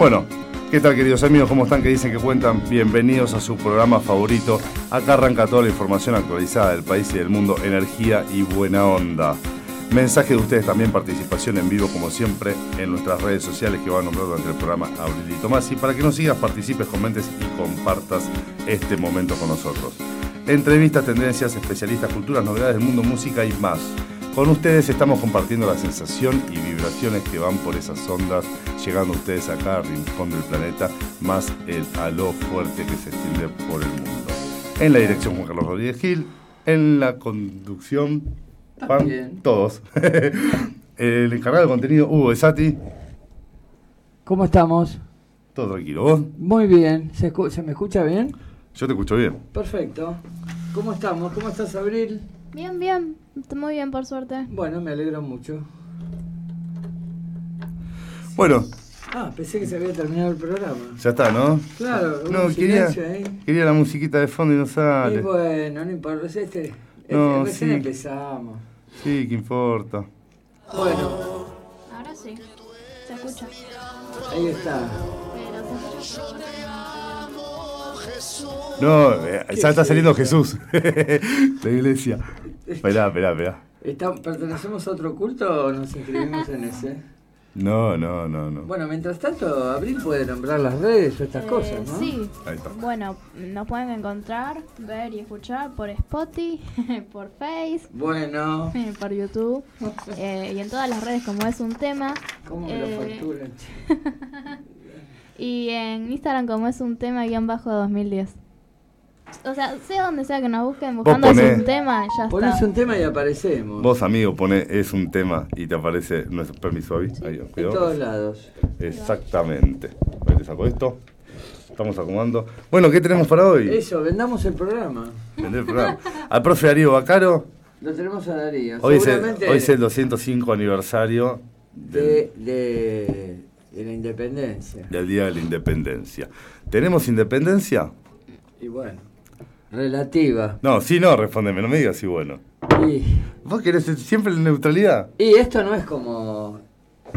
Bueno, ¿qué tal queridos amigos? ¿Cómo están? ¿Qué dicen que cuentan? Bienvenidos a su programa favorito. Acá arranca toda la información actualizada del país y del mundo, energía y buena onda. Mensaje de ustedes también, participación en vivo como siempre en nuestras redes sociales que van a nombrar durante el programa Abril y Tomás. Y para que nos sigas, participes, comentes y compartas este momento con nosotros. Entrevistas, tendencias, especialistas, culturas, novedades del mundo, música y más. Con ustedes estamos compartiendo la sensación y vibraciones que van por esas ondas, llegando ustedes acá al rincón del planeta, más el halo fuerte que se extiende por el mundo. En la dirección Juan Carlos Rodríguez Gil, en la conducción Pan, todos. el encargado de contenido Hugo Esati. ¿Cómo estamos? Todo tranquilo, ¿vos? Muy bien. ¿Se, ¿Se me escucha bien? Yo te escucho bien. Perfecto. ¿Cómo estamos? ¿Cómo estás, Abril? Bien, bien. Muy bien, por suerte. Bueno, me alegro mucho. Bueno. Ah, pensé que se había terminado el programa. Ya está, ¿no? Claro, no, quería, quería la musiquita de fondo y no sale. Y bueno, no importa. Este, este, no, recién empezamos. Sí, ¿qué importa? Bueno. Ahora sí. Se escucha. Ahí está. No, eh, ya está saliendo Jesús. la iglesia. Esperá, esperá, esperá. ¿Pertenecemos a otro culto o nos inscribimos en ese? No, no, no, no. Bueno, mientras tanto, Abril puede nombrar las redes o estas eh, cosas, ¿no? Sí. Bueno, nos pueden encontrar, ver y escuchar por Spotify, por Face. Bueno. Por YouTube. Eh, y en todas las redes como es un tema. ¿Cómo me lo facturan? Y en Instagram como es un tema guion bajo 2010. O sea, sea donde sea que nos busquen buscando es un tema, ya está. Pones un tema y aparecemos. Vos, amigo, pone es un tema y te aparece nuestro permiso ahí. ahí en todos lados. Exactamente. Ahí te saco esto. Estamos acomodando. Bueno, ¿qué tenemos para hoy? Eso, vendamos el programa. Vender el programa. Al profe Darío Bacaro. Lo tenemos a Darío. Hoy, es el, hoy es el 205 aniversario de, de, de la independencia. Del Día de la Independencia. ¿Tenemos independencia? Y bueno. Relativa. No, sí, no, respóndeme, no me digas si bueno. ¿Vos querés siempre la neutralidad? Y esto no es como.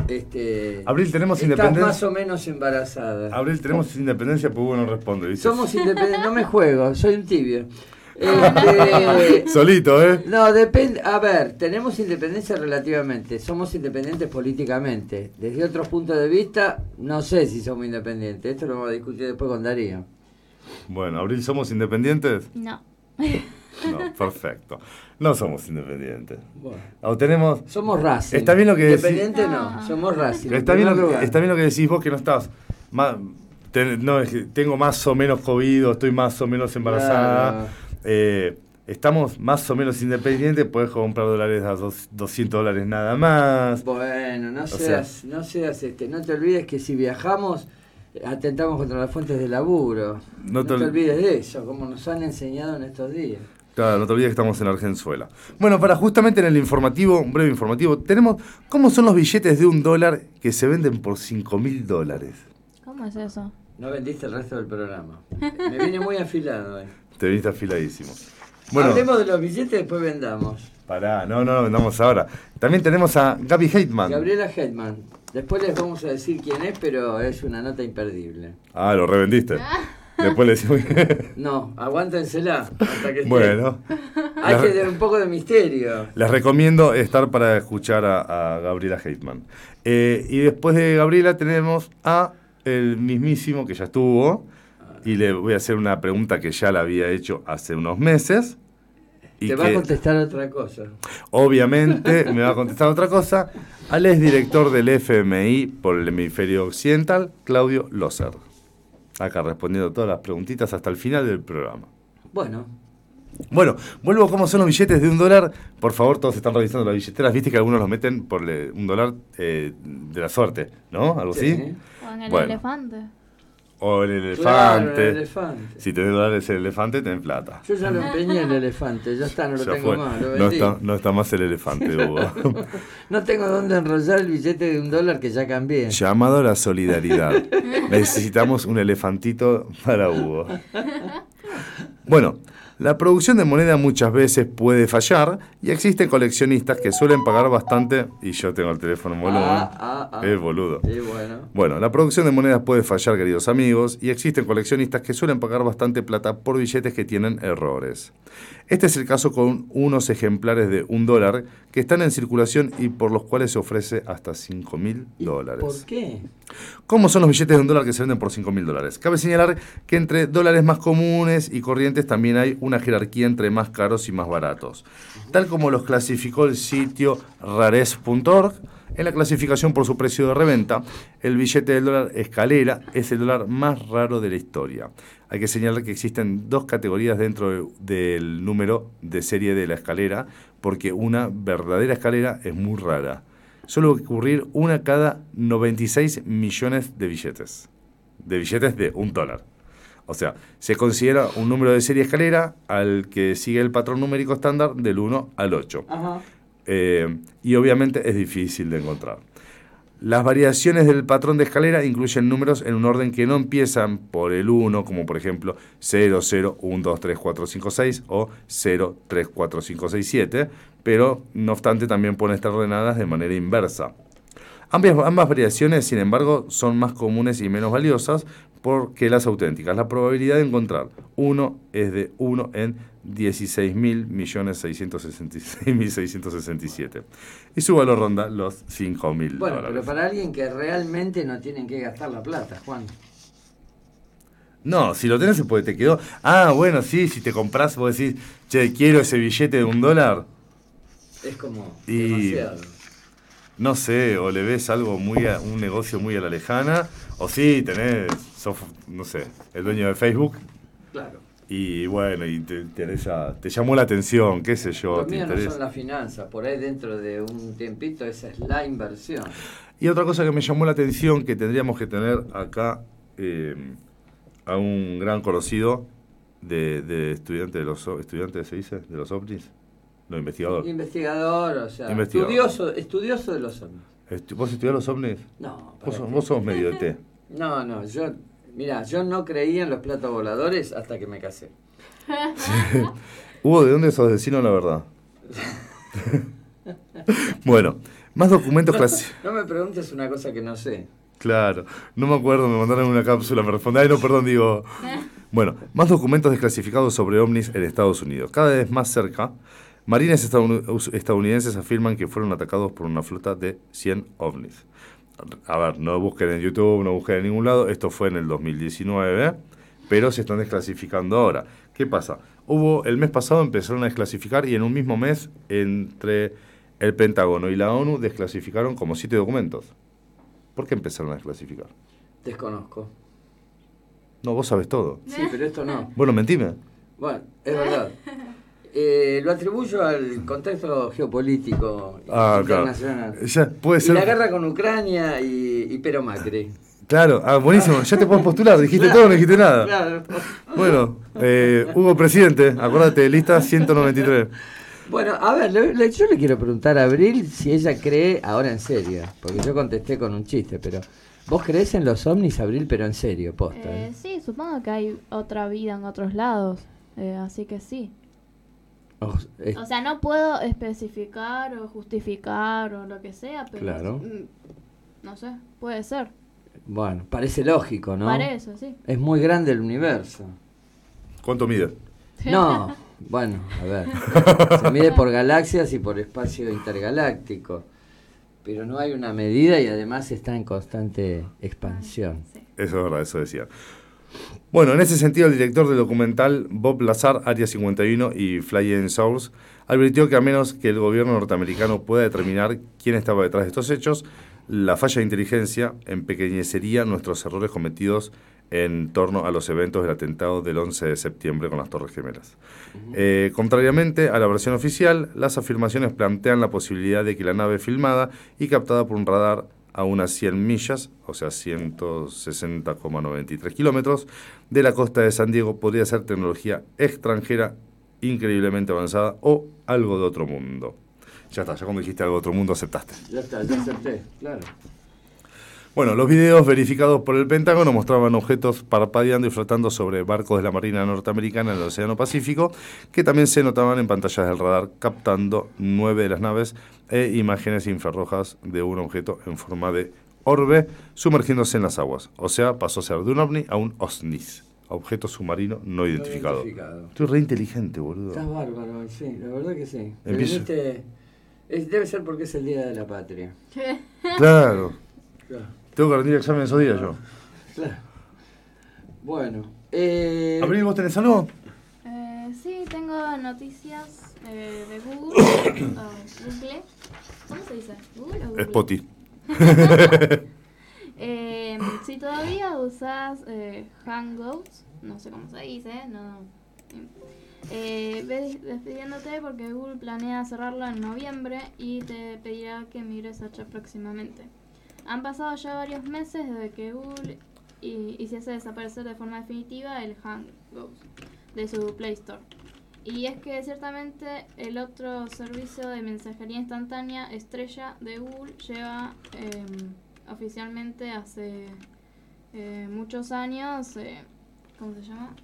Este, Abril, tenemos independencia. más o menos embarazada. Abril, tenemos independencia, pues bueno, responde. Somos independientes, no me juego, soy un tibio. Este, Solito, ¿eh? No, depende. A ver, tenemos independencia relativamente. Somos independientes políticamente. Desde otro punto de vista, no sé si somos independientes. Esto lo vamos a discutir después con Darío. Bueno, Abril, ¿somos independientes? No. No, perfecto. No somos independientes. Bueno. tenemos... Somos Racing. Está bien lo que decís. Independiente no, somos Racing. Está bien, lo que, está bien lo que decís vos que no estás... Más, no, tengo más o menos COVID, estoy más o menos embarazada. Eh, estamos más o menos independientes, puedes comprar dólares a 200 dólares nada más. Bueno, no seas, no seas este, no te olvides que si viajamos atentamos contra las fuentes de laburo. No te, olvides de eso, como nos han enseñado en estos días. Claro, no te olvides que estamos en Argenzuela. Bueno, para justamente en el informativo, un breve informativo, tenemos cómo son los billetes de un dólar que se venden por 5 mil dólares. ¿Cómo es eso? No vendiste el resto del programa. Me viene muy afilado. Eh. Te viniste afiladísimo. Bueno, Hablemos de los billetes y después vendamos. Pará, no, no, vendamos ahora. También tenemos a Gaby Heitman. Gabriela Heitman. Después les vamos a decir quién es, pero es una nota imperdible. Ah, lo revendiste. Después le decimos No, aguántensela hasta que Bueno. Hay que tener un poco de misterio. Les recomiendo estar para escuchar a, Gabriela Heitman. Eh, y después de Gabriela tenemos a el mismísimo que ya estuvo. Y le voy a hacer una pregunta que ya la había hecho hace unos meses. Te va a contestar otra cosa. Obviamente me va a contestar otra cosa. Al director del FMI por el hemisferio occidental, Claudio Loser. Acá respondiendo todas las preguntitas hasta el final del programa. Bueno. Bueno, vuelvo a cómo son los billetes de un dólar. Por favor, todos están revisando las billeteras. Viste que algunos los meten por un dólar eh, de la suerte, ¿no? Algo así. O en el elefante. O el elefante. Si tenés dólares el elefante, tenés plata. Yo ya lo empeñé el elefante, ya está, no lo tengo más. no, está, no está más el elefante, Hugo. no tengo dónde enrollar el billete de un dólar que ya cambié. Llamado a la solidaridad. Necesitamos un elefantito para Hugo. Bueno, La producción de moneda muchas veces puede fallar y existen coleccionistas que suelen pagar bastante. Y yo tengo el teléfono en volumen. Ah, ah, ah. Es boludo. Sí, bueno. Bueno, la producción de monedas puede fallar, queridos amigos, y existen coleccionistas que suelen pagar bastante plata por billetes que tienen errores. Este es el caso con unos ejemplares de un dólar que están en circulación y por los cuales se ofrece hasta 5 mil ¿Y dólares. ¿Por qué? ¿Cómo son los billetes de un dólar que se venden por 5 mil dólares? Cabe señalar que entre dólares más comunes y corrientes también hay una jerarquía entre más caros y más baratos. Tal como los clasificó el sitio rares.org, en la clasificación por su precio de reventa, el billete del dólar escalera es el dólar más raro de la historia. Hay que señalar que existen dos categorías dentro de- del número de serie de la escalera, porque una verdadera escalera es muy rara. Suele ocurrir una cada 96 millones de billetes. De billetes de un dólar. O sea, se considera un número de serie escalera al que sigue el patrón numérico estándar del 1 al 8. Ajá. Eh, y obviamente es difícil de encontrar. Las variaciones del patrón de escalera incluyen números en un orden que no empiezan por el 1, como por ejemplo 0, 0, 1, 2, 3, 4, 5, 6 o 0, 3, 4, 5, 6, 7, pero no obstante también pueden estar ordenadas de manera inversa. Ambas, ambas variaciones, sin embargo, son más comunes y menos valiosas porque las auténticas. La probabilidad de encontrar 1 es de 1 en 16.666.667 y su valor ronda los 5.000 Bueno, dólares. pero para alguien que realmente no tienen que gastar la plata, Juan. No, si lo tenés, pues te quedó. Ah, bueno, sí, si te compras, vos decís, che, quiero ese billete de un dólar. Es como Y- demasiado. No sé, o le ves algo muy a, un negocio muy a la lejana, o sí, tenés, sos, no sé, el dueño de Facebook, Claro. y bueno, y te, interesa- te llamó la atención, qué sé yo, Lo te mío no son las finanzas, por ahí dentro de un tiempito esa es la inversión. Y otra cosa que me llamó la atención, que tendríamos que tener acá eh, a un gran conocido de, de estudiante de los estudiantes, ¿se dice? De los ovnis, no, investigador. Investigador, o sea, Investigador. estudioso, estudioso de los ovnis. Estu- ¿Vos estudiás los ovnis? No, Vos, ¿para sos- vos sos medio de té. no, no, yo, mira, yo no creía en los platos voladores hasta que me casé. Hugo, ¿de dónde sos vecino, la verdad? bueno, más documentos clasificados. No me preguntes una cosa que no sé. Claro, no me acuerdo, me mandaron una cápsula, me responde, ay no, perdón, digo... Bueno, más documentos desclasificados sobre ovnis en Estados Unidos. Cada vez más cerca, marines estadoun- estadounidenses afirman que fueron atacados por una flota de 100 ovnis. A ver, no busquen en YouTube, no busquen en ningún lado, esto fue en el 2019, pero se están desclasificando ahora. ¿Qué pasa? Hubo, el mes pasado empezaron a desclasificar y en un mismo mes, entre el Pentágono y la ONU, desclasificaron como siete documentos. ¿Por qué empezaron a desclasificar? Desconozco. No, vos sabes todo. Sí, pero esto no. Bueno, mentime. Bueno, es verdad. Eh, lo atribuyo al contexto geopolítico Ah, claro. internacional. Ya, puede Y ser. la guerra con Ucrania y, y Pero Macri. Claro, ah, buenísimo. Ya te puedes postular. Dijiste todo, no dijiste nada. Claro. Bueno, eh, Hugo Presidente, acuérdate, lista 193. Bueno, a ver, le- le- yo le quiero preguntar a Abril si ella cree, ahora en serio, porque yo contesté con un chiste, pero ¿vos crees en los ovnis, Abril, pero en serio, posta? Eh, eh? sí, supongo que hay otra vida en otros lados. eh, así que sí. O- eh, O sea, no puedo especificar o justificar o lo que sea, pero. Claro. mm, No sé, puede ser. bueno, parece lógico, ¿no? Parece, sí. Es muy grande el universo. ¿Cuánto mide? No, bueno, a ver. Se mide por galaxias y por espacio intergaláctico. Pero no hay una medida y además está en constante expansión. Sí. Eso es verdad, eso decía. Bueno, en ese sentido, el director del documental, Bob Lazar, Área 51 y Flying Source, advirtió que a menos que el gobierno norteamericano pueda determinar quién estaba detrás de estos hechos, la falla de inteligencia empequeñecería nuestros errores cometidos en torno a los eventos del atentado del 11 de septiembre con las Torres Gemelas. Eh, contrariamente a la versión oficial, las afirmaciones plantean la posibilidad de que la nave filmada y captada por un radar a unas 100 millas, o sea, 160,93 kilómetros, de la costa de San Diego podría ser tecnología extranjera increíblemente avanzada o algo de otro mundo. Ya está, ya cuando dijiste algo de otro mundo aceptaste. Ya está, ya acepté, claro. Bueno, los videos verificados por el Pentágono mostraban objetos parpadeando y flotando sobre barcos de la Marina norteamericana en el Océano Pacífico, que también se notaban en pantallas del radar, captando nueve de las naves e imágenes infrarrojas de un objeto en forma de orbe sumergiéndose en las aguas. O sea, pasó a ser de un ovni a un OSNIS, objeto submarino no identificado. identificado. Estoy re inteligente, boludo. Estás bárbaro, sí, la verdad que sí. Viniste- es- debe ser porque es el Día de la Patria. Claro. Claro. Tengo que rendir examen esos días yo. claro. Bueno, eh, Abril, ¿vos tenés algo? Eh, sí, tengo noticias eh, de Google. o Google. ¿Cómo se dice? ¿Google o Google? Spotty. Eh, si todavía usas eh, Hangouts, no sé cómo se dice, no. Eh, ve despidiéndote porque Google planea cerrarlo en noviembre y te pedirá que migres a Chat próximamente. Han pasado ya varios meses desde que Google y, hiciese desaparecer de forma definitiva el Hangouts de su Play Store. Y es que ciertamente el otro servicio de mensajería instantánea estrella de Google lleva em, oficialmente hace eh, muchos años, eh, ¿cómo se llama?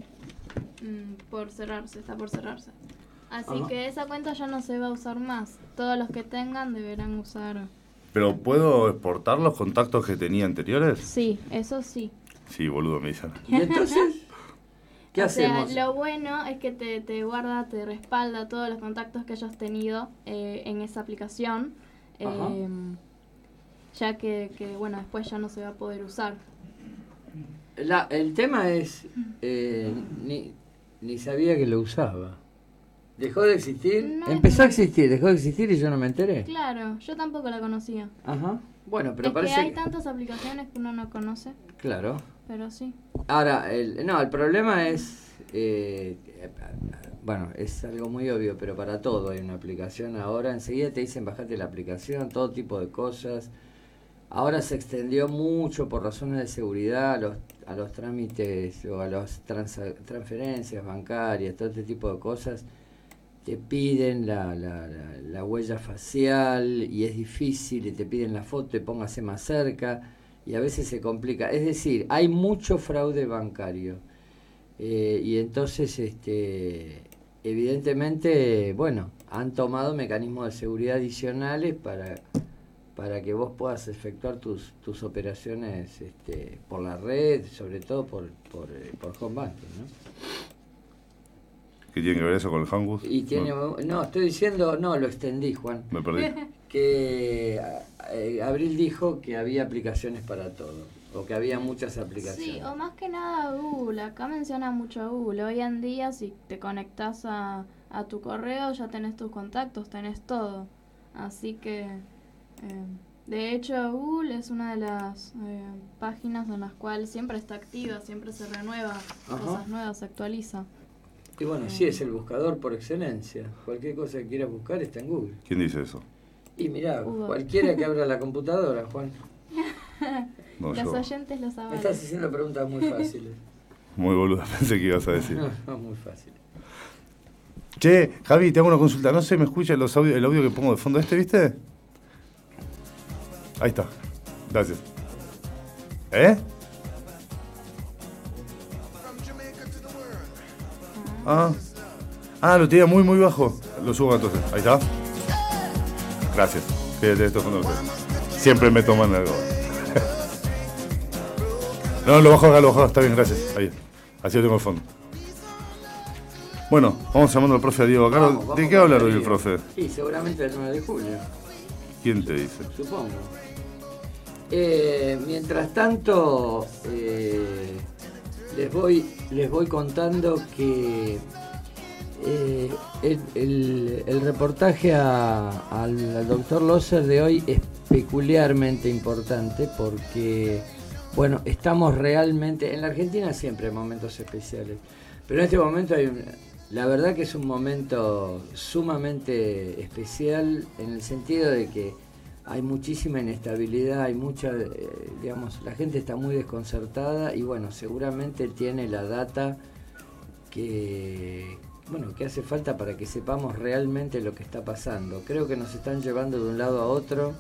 Mm, por cerrarse, está por cerrarse. Así Ajá. que esa cuenta ya no se va a usar más. Todos los que tengan deberán usar. ¿Pero puedo exportar los contactos que tenía anteriores? Sí, eso sí. Sí, boludo, me dicen. ¿y entonces? ¿Qué o hacemos? sea, lo bueno es que te, te guarda, te respalda todos los contactos que hayas tenido eh, en esa aplicación. Em, ya que, que, bueno, después ya no se va a poder usar. La- el tema es, eh, ni, ni sabía que lo usaba. ¿Dejó de existir? No. Empezó a existir, dejó de existir y yo no me enteré. Claro, yo tampoco la conocía. Ajá. Bueno, pero es parece que hay que- tantas aplicaciones que uno no conoce, Claro. pero sí. Ahora, el, no, el problema es, eh, bueno, es algo muy obvio, pero para todo hay una aplicación ahora. Enseguida te dicen bajate la aplicación, todo tipo de cosas. Ahora se extendió mucho por razones de seguridad a los, a los trámites o a las transferencias bancarias, todo este tipo de cosas. Te piden la, la, la- la huella facial y es difícil y te piden la foto y póngase más cerca y a veces se complica. Es decir, hay mucho fraude bancario. Eh, y entonces, este, evidentemente, bueno, han tomado mecanismos de seguridad adicionales para, para que vos puedas efectuar tus, tus operaciones este, por la red, sobre todo por, por, eh, por home banking. ¿Qué tiene que ver eso con el Hangus? Y tiene, No, no, estoy diciendo, no, lo extendí, Juan. me perdí. Que eh, Abril dijo que había aplicaciones para todo, o que había muchas aplicaciones. Sí, o más que nada Google. Acá menciona mucho a Google. Hoy en día, si te conectas a, a tu correo, ya tenés tus contactos, tenés todo. Así que, eh, de hecho, Google es una de las eh, páginas en las cuales siempre está activa, siempre se renueva, Ajá. cosas nuevas, se actualiza. Y bueno, sí, es el buscador por excelencia. Cualquier cosa que quieras buscar está en Google. ¿Quién dice eso? Y mirá, Hugo. cualquiera que abra la computadora, Juan. No, Los yo. oyentes lo Me saben. estás haciendo preguntas muy fáciles. Muy boludo, pensé que ibas a decir. No, no, muy fáciles. Che, Javi, te hago una consulta. No sé, ¿me escucha los audio, el audio que pongo de fondo este, viste? Ahí está. Gracias. ¿Eh? Ah. Ah, lo tenía muy, muy bajo. Lo subo entonces. Ahí está. Gracias. Fíjate, esto son. Siempre me toman algo. no, lo bajo acá, lo bajo. Está bien, gracias. Ahí. Así lo tengo al fondo. Bueno, vamos llamando al profe Diego Caro. Vamos, ¿De qué va a hablar con hoy el profe? Sí, seguramente el 9 de julio, ¿Quién te dice? supongo. Eh, mientras tanto, eh, les, voy, les voy contando que eh, el, reportaje al, al doctor Loser de hoy es peculiarmente importante porque, bueno, estamos realmente, en la Argentina siempre hay momentos especiales, pero en este momento hay un- la verdad que es un momento sumamente especial en el sentido de que hay muchísima inestabilidad, hay mucha, eh, digamos, la gente está muy desconcertada y bueno, seguramente tiene la data que, bueno, que hace falta para que sepamos realmente lo que está pasando. Creo que nos están llevando de un lado a otro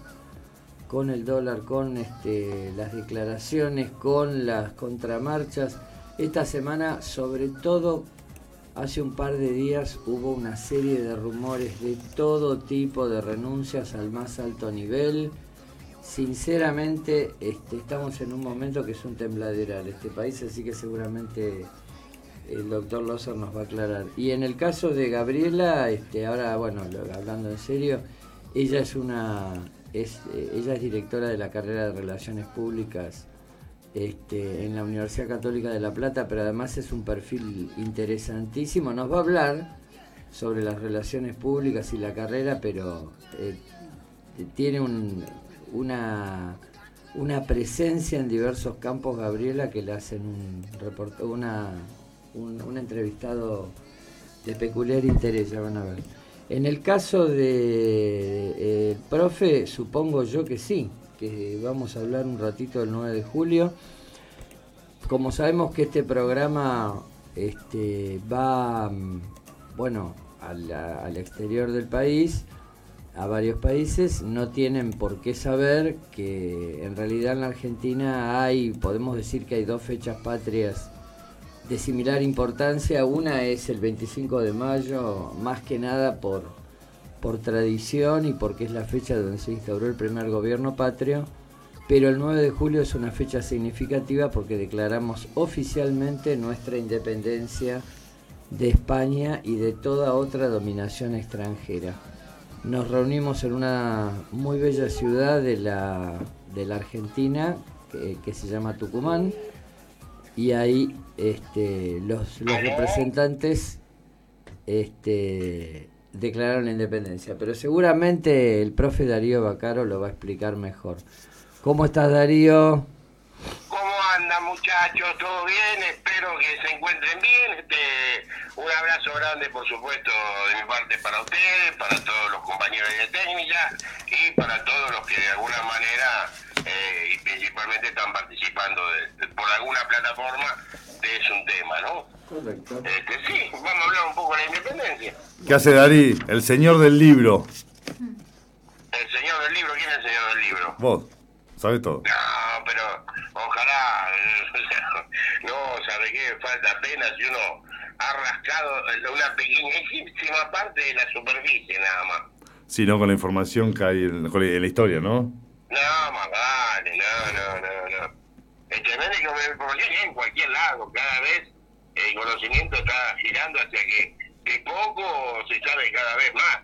con el dólar, con este, las declaraciones, con las contramarchas. Esta semana, sobre todo, hace un par de días hubo una serie de rumores de todo tipo de renuncias al más alto nivel. Sinceramente, este, estamos en un momento que es un tembladeral este país, así que seguramente el doctor Loser nos va a aclarar. Y en el caso de Gabriela, este, ahora, bueno, hablando en serio, ella es una es, eh, ella es directora de la carrera de Relaciones Públicas este, en la Universidad Católica de La Plata, pero además es un perfil interesantísimo. Nos va a hablar sobre las relaciones públicas y la carrera, pero eh, tiene una, una presencia en diversos campos, Gabriela, que le hacen un, una, un, un entrevistado de peculiar interés, ya van a ver. En el caso de, profe, supongo yo que sí, que vamos a hablar un ratito del 9 de julio. Como sabemos que este programa este, va, bueno, al, al exterior del país, a varios países, no tienen por qué saber que en realidad en la Argentina hay, podemos decir que hay dos fechas patrias de similar importancia. Una es el 25 de mayo, más que nada por, por tradición y porque es la fecha donde se instauró el primer gobierno patrio. Pero el 9 de julio es una fecha significativa porque declaramos oficialmente nuestra independencia de España y de toda otra dominación extranjera. Nos reunimos en una muy bella ciudad de la, Argentina que, que se llama Tucumán y ahí este, los, los representantes este, declararon la independencia. Pero seguramente el profe Darío Bacaro lo va a explicar mejor. ¿Cómo estás, Darío? ¿Cómo andan, muchachos? ¿Todo bien? Espero que se encuentren bien. Este, un abrazo grande, por supuesto, de mi parte para ustedes, para todos los compañeros de técnica y para todos los que de alguna manera eh, y principalmente están participando por alguna plataforma de es un tema, ¿no? Correcto. Este, sí, vamos a hablar un poco de la independencia. ¿Qué hace Darí? El señor del libro. ¿El señor del libro? ¿Quién es el señor del libro? Vos, sabes todo. No, pero ojalá, no, ¿sabe qué? Falta apenas si uno ha rascado una pequeñísima parte de la superficie nada más. Sí, no, con la información que hay en, en la historia, ¿no? No, más vale, no, no, no, no. El tremendo que en cualquier lado, cada vez el conocimiento está girando hacia que de poco se sabe cada vez más.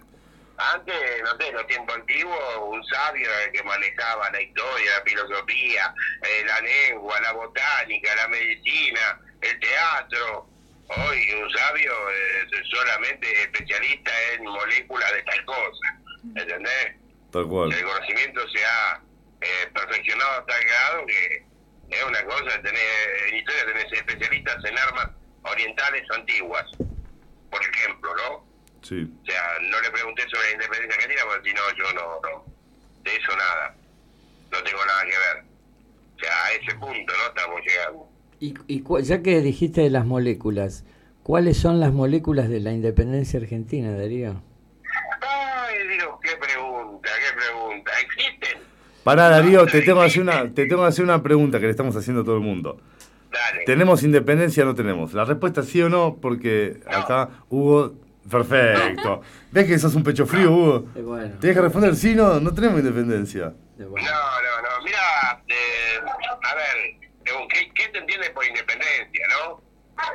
Antes, no sé, en los tiempos antiguos, un sabio que manejaba la historia, la filosofía, eh, la lengua, la botánica, la medicina, el teatro. Hoy un sabio es solamente especialista en moléculas de tal cosa, ¿entendés? El conocimiento se ha eh, perfeccionado hasta el grado que es una cosa, tener, en historia tenés especialistas en armas orientales antiguas, por ejemplo, ¿no? Sí. O sea, no le pregunté sobre la independencia argentina porque si no, yo no, no, de eso nada, no tengo nada que ver. O sea, a ese punto, ¿no? Estamos llegando. Y, y ya que dijiste de las moléculas, ¿cuáles son las moléculas de la independencia argentina, Darío? Ay, Dios, qué pregunta, qué pregunta. ¿Existen? Pará, Darío, te tengo, que hacer una, te tengo que hacer una pregunta que le estamos haciendo a todo el mundo. Dale. ¿Tenemos independencia o no tenemos? La respuesta es sí o no, porque acá Hugo... Perfecto. ¿Ves que sos un pecho frío, Hugo? Bueno. Tienes que responder sí o no, no tenemos independencia. No, no, no. Mira, eh, a ver, ¿qué, ¿qué te entiendes por independencia, no?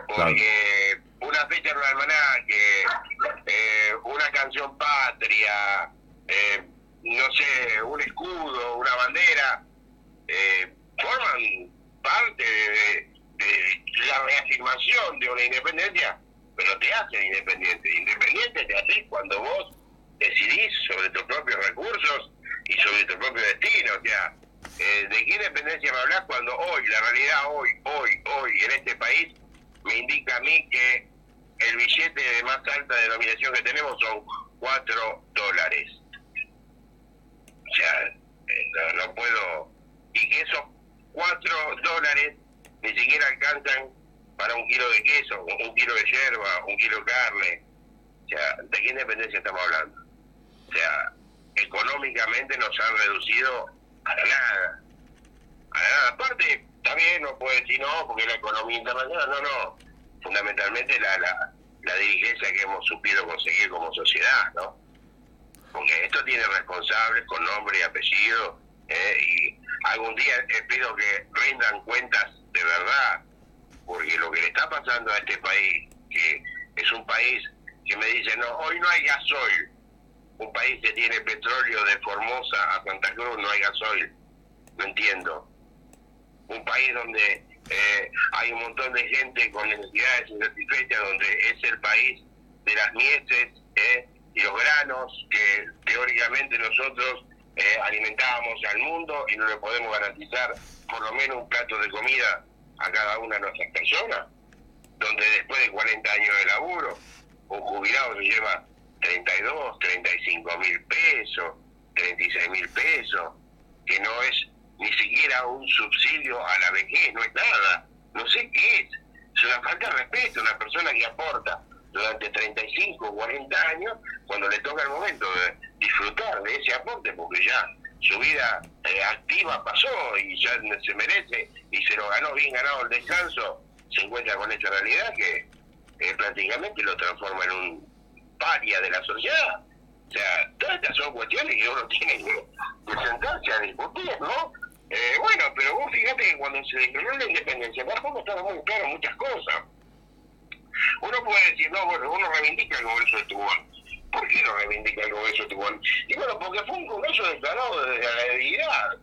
Porque una fecha en un almanaque, eh, una canción patria, eh, no sé, un escudo, una bandera, eh, forman parte de, la reafirmación de una independencia, pero te hacen independiente. Independiente te haces cuando vos decidís sobre tus propios recursos y sobre tu propio destino. O sea, ¿de qué independencia me hablas cuando hoy, la realidad hoy, hoy, hoy, en este país, me indica a mí que el billete de más alta denominación que tenemos son 4 dólares. O sea, eh, no, puedo... Y que esos 4 dólares ni siquiera alcanzan para un kilo de queso, un kilo de yerba, un kilo de carne. O sea, ¿de qué independencia estamos hablando? O sea, económicamente nos han reducido A la nada. A la nada. Aparte, también no puede decir no, porque la economía internacional, no, no. Fundamentalmente la, la, la dirigencia que hemos supido conseguir como sociedad, ¿no? Porque esto tiene responsables con nombre y apellido, ¿eh? y algún día espero que rindan cuentas de verdad, porque lo que le está pasando a este país, que es un país que me dice, no, hoy no hay gasoil, un país que tiene petróleo de Formosa a Santa Cruz, no hay gasoil, no entiendo. Un país donde eh, hay un montón de gente con necesidades insatisfechas, donde es el país de las mieses eh, y los granos que teóricamente nosotros eh, alimentábamos al mundo y no le podemos garantizar por lo menos un plato de comida a cada una de nuestras personas, donde después de 40 años de laburo, un jubilado se lleva 32, 35 mil pesos, 36 mil pesos, que no es ni siquiera un subsidio a la vejez, no es nada, no sé qué es, es una falta de respeto, una persona que aporta durante 35 o 40 años, cuando le toca el momento de disfrutar de ese aporte, porque ya su vida eh, activa pasó y ya se merece y se lo ganó bien ganado el descanso, se encuentra con esta realidad que eh, prácticamente lo transforma en un paria de la sociedad. O sea, todas estas son cuestiones que uno tiene que, sentarse a discutir, ¿no? Eh, bueno, pero vos fíjate que cuando se declaró la independencia, tampoco estaba muy claro muchas cosas. Uno puede decir, no, bueno, uno reivindica el Congreso de Tubón. ¿Por qué no reivindica el Congreso de Tubón? Y bueno, porque fue un Congreso declarado desde la debilidad.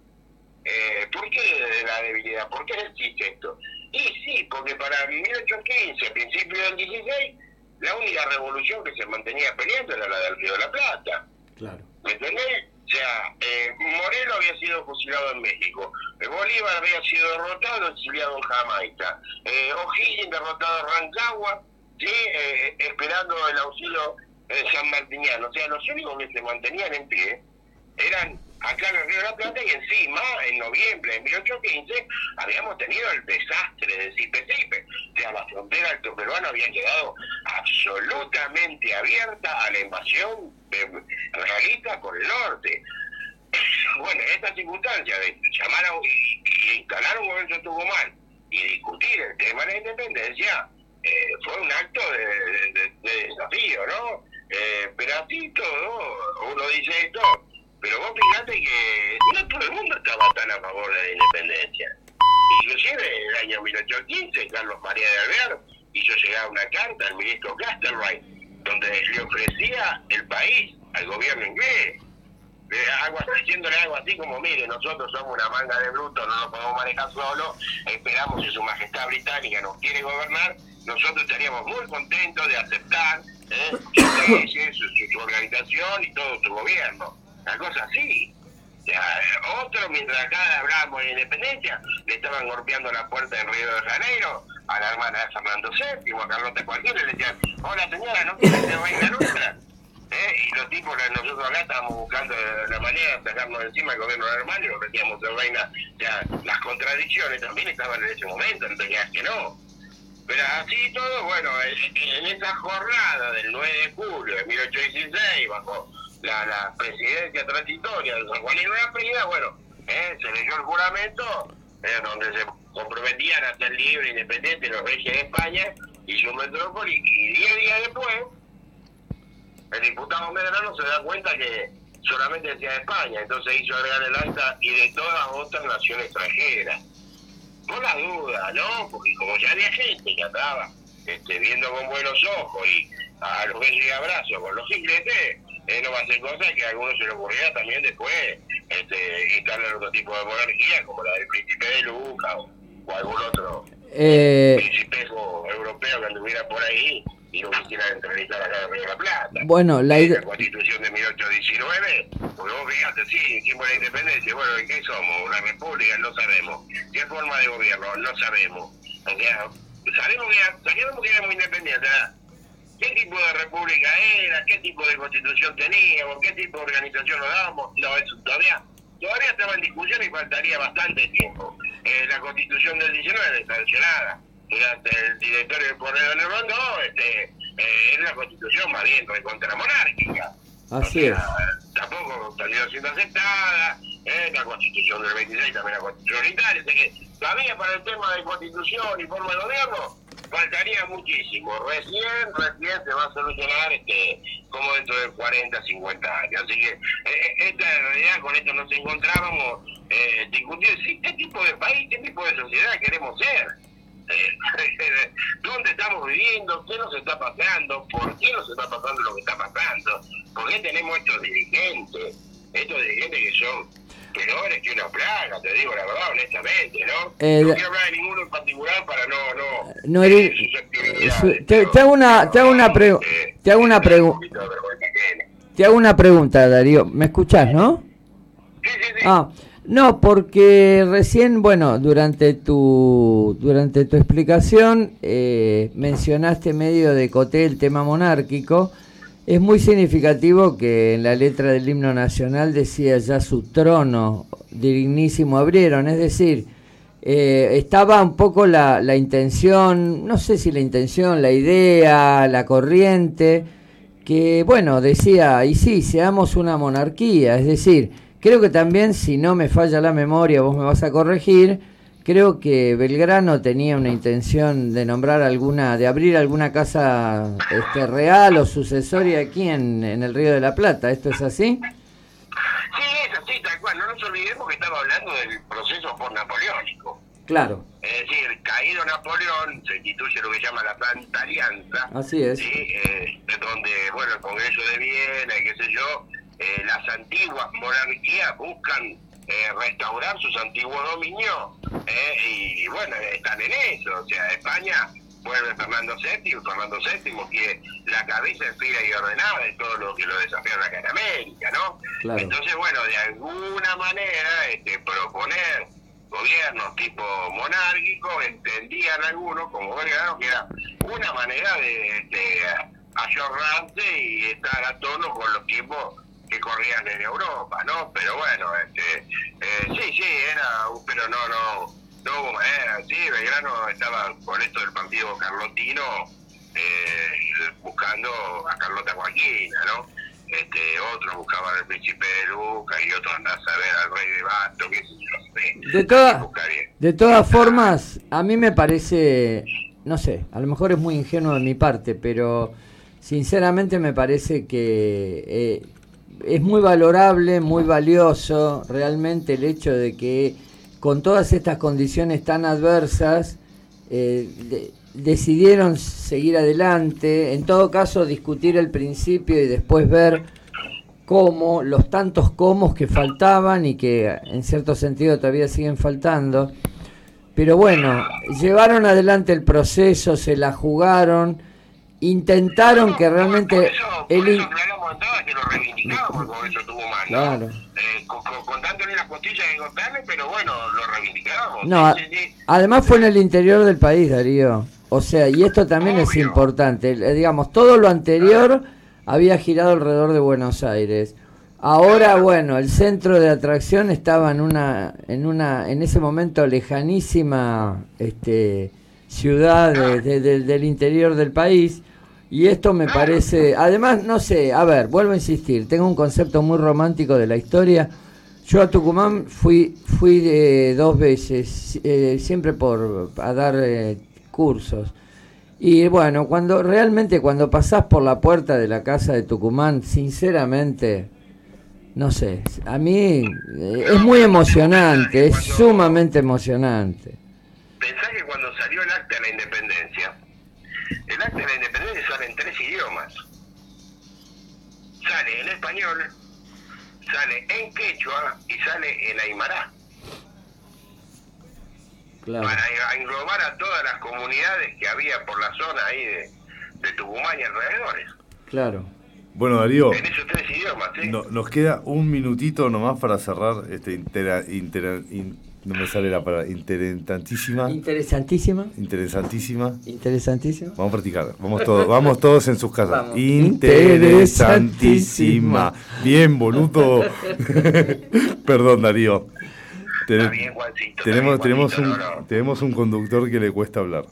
Eh, ¿Por qué desde la debilidad? ¿Por qué existe esto? Y sí, porque para 1815, principio del 16, la única revolución que se mantenía peleando era la del Río de la Plata. Claro. ¿Me entendés? Sea, eh, Moreno había sido fusilado en México, eh, Bolívar había sido derrotado, exiliado en Jamaica, eh, O'Higgins derrotado en Rancagua, ¿sí? Eh, esperando el auxilio de San Martiniano. O sea, los únicos que se mantenían en pie eran acá en el Río de la Plata y encima, en noviembre de 1815, habíamos tenido el desastre de Zipe-Zipe. O sea, la frontera alto peruana había quedado absolutamente abierta a la invasión realista por el norte. Bueno, esta circunstancia de llamar a, y, instalar un gobierno mal y discutir el tema de la independencia eh, fue un acto de, desafío, ¿no? Eh, pero así todo, uno dice esto, pero vos fíjate que no todo el mundo estaba tan a favor de la independencia. Inclusive en el año 1815, Carlos María de Alvear hizo llegar una carta al ministro Castlereagh, donde le ofrecía el país al gobierno inglés, algo, diciéndole algo así como, mire, nosotros somos una manga de brutos, no nos podemos manejar solo, esperamos que su majestad británica nos quiere gobernar, nosotros estaríamos muy contentos de aceptar ¿eh? su, su organización y todo su gobierno una cosa así. O sea, otro, mientras acá hablábamos de independencia, le estaban golpeando la puerta en Río de Janeiro a la hermana de Fernando VII, a Carlota cualquiera, le decían, hola señora, ¿no quiere ser reina nuestra? ¿Eh? Y los tipos, nosotros acá estábamos buscando la manera de sacarnos encima el gobierno normal y lo metíamos de reina. O las contradicciones también estaban en ese momento, no tenías que no. Pero así todo, bueno, en esa jornada del 9 de julio de 1816, bajo la, la presidencia transitoria de San Juan y Nueva bueno, eh, se leyó el juramento donde se comprometían a ser libre e independiente los reyes de España y su metrópoli, y diez días después, el diputado Medrano se da cuenta que solamente decía de España, entonces hizo agregar el acta y de todas otras naciones extranjeras. Por la duda, ¿no? Porque como ya había gente que andaba este, viendo con buenos ojos y a los besos y abrazos con los ingleses, eh, no va a ser cosa que a algunos se le ocurriera también después este, instalar otro tipo de monarquía, como la del príncipe de Luca o, algún otro eh, príncipe europeo que anduviera por ahí y no quisiera entrevistar acá en Río de la Plata. Bueno, la, la constitución de 1819, porque vos fíjate, sí, tiempo de la independencia, bueno, ¿qué somos? ¿Una república? No sabemos. ¿Qué forma de gobierno? No sabemos. O sea, sabemos que, sabemos que éramos independientes, qué tipo de república era, qué tipo de constitución teníamos, qué tipo de organización nos dábamos, no, eso todavía, todavía estaba en discusión y faltaría bastante tiempo. Eh, la constitución del 19 sancionada durante el directorio del Poder de Rondo, este, eh, es una constitución más bien contra monárquica. Así es. Tampoco salió siendo aceptada, ¿eh? la constitución del 26 también la constitución unitaria, así que todavía para el tema de constitución y forma de gobierno faltaría muchísimo. Recién, recién se va a solucionar este como dentro de 40, 50 años. Así que eh, esta realidad, con esto nos encontrábamos eh, discutir qué tipo de país, qué tipo de sociedad queremos ser. Eh, ¿Dónde estamos viviendo? ¿Qué nos está pasando? ¿Por qué nos está pasando lo que está pasando? ¿Por qué tenemos estos dirigentes? Estos dirigentes que son peores que una plaga, te digo la verdad, honestamente, ¿no? Eh, no quiero hablar de ninguno en particular para no... no, no eres, te, te, hago una, te hago una, pregunta te hago una pregunta. Te hago una pregunta, Darío. ¿Me escuchás, no? Sí, sí, sí. Ah, no, porque recién, bueno, durante tu, durante tu explicación eh, mencionaste medio de coté el tema monárquico. Es muy significativo que en la letra del himno nacional decía ya su trono dignísimo abrieron, es decir, eh, estaba un poco la, la intención, no sé si la intención, la idea, la corriente, que bueno, decía, y sí, seamos una monarquía, es decir, creo que también, si no me falla la memoria, vos me vas a corregir, creo que Belgrano tenía una intención de nombrar alguna, de abrir alguna casa este, real o sucesoria aquí en, en el Río de la Plata. ¿Esto es así? Sí, es así, tal cual. No nos olvidemos que estamos hablando del proceso por napoleónico. Claro. Es decir, caído Napoleón, se instituye lo que llama la Santa Alianza. Así es. ¿sí? Eh, donde, bueno, el Congreso de Viena y qué sé yo, eh, las antiguas monarquías buscan eh, restaurar sus antiguos dominios eh, y, bueno, están en eso. O sea, España vuelve Fernando VII Fernando VII que la cabeza fría y ordenada de todo lo que lo desafiaron acá en América, ¿no? Entonces, bueno, de alguna manera este, proponer gobiernos tipo monárquicos entendían algunos como Belgrano que era una manera de, de ayorrarse y estar a tono con los tiempos que corrían en Europa, ¿no? Pero bueno, este, eh, sí, sí, era, pero no, no, no hubo manera, sí, Belgrano estaba con esto del partido carlotino eh, buscando a Carlota Joaquina, ¿no? Este, otros buscaban al príncipe de Luca y otros a ver al rey de Basto, qué sé yo, De, toda, de todas formas, a mí me parece, no sé, a lo mejor es muy ingenuo de mi parte, pero sinceramente me parece que eh, es muy valorable, muy valioso realmente el hecho de que con todas estas condiciones tan adversas eh, decidieron seguir adelante, en todo caso discutir el principio y después ver cómo, los tantos cómo que faltaban y que en cierto sentido todavía siguen faltando. Pero bueno, llevaron adelante el proceso, se la jugaron, intentaron que realmente el que lo reivindicábamos con eso tuvo más, Claro. Eh, con, las costillas contarle, pero bueno, lo. No, además fue en el interior del país, Darío. O sea, y esto también es importante. Eh, digamos, todo lo anterior había girado alrededor de Buenos Aires. Ahora, bueno, el centro de atracción estaba en una, en una, en ese momento lejanísima, este, ciudad del interior del país y esto me parece, además, no sé, a ver, vuelvo a insistir, tengo un concepto muy romántico de la historia. Yo a Tucumán fui fui dos veces, eh, siempre por a dar eh, cursos. Y bueno, cuando realmente cuando pasás por la puerta de la casa de Tucumán, sinceramente, no sé, a mí eh, es muy emocionante, es sumamente emocionante. Pensá que cuando salió el acta de la independencia, el acta de la independencia sale en tres idiomas. Sale en español, sale en quechua y sale en aymara. Para englobar a todas las comunidades que había por la zona ahí de, de Tucumán y alrededores. Claro. Bueno, Darío, en esos tres idiomas, ¿sí? nos queda un minutito nomás para cerrar este intera, no me sale la palabra, interesantísima. Interesantísima. Interesantísima. Interesantísima. Vamos a practicar, vamos todos, vamos todos en sus casas. Interesantísima. Bien, boludo. Perdón, Darío. bien, tenemos, tenemos, un, tenemos un conductor que le cuesta hablar.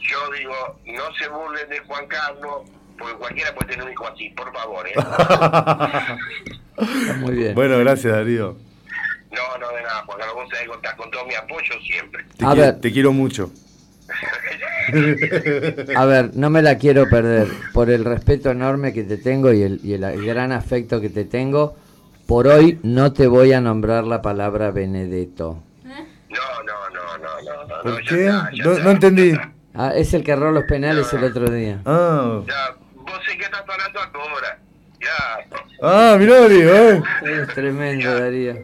Yo digo, no se burlen de Juan Carlos, porque cualquiera puede tener un hijo así, por favor. ¿eh? Muy bien. Bueno, gracias, Darío. No, no, de nada, Juan Carlos, vos sabés contás con todo mi apoyo siempre. Te, A quiero, ver. te quiero mucho. A ver, no me la quiero perder. Por el respeto enorme que te tengo y el, y el- el gran afecto que te tengo, por hoy no te voy a nombrar la palabra Benedetto. No, no, no, no, no. no, ¿Por ya qué? está, ya No, está, no entendí. ya. Ah, es el que erró los penales el otro día. Ah, Ya, vos sé que estás hablando ahora. Ya. ah mirá, Darío, eh. Es tremendo, Darío.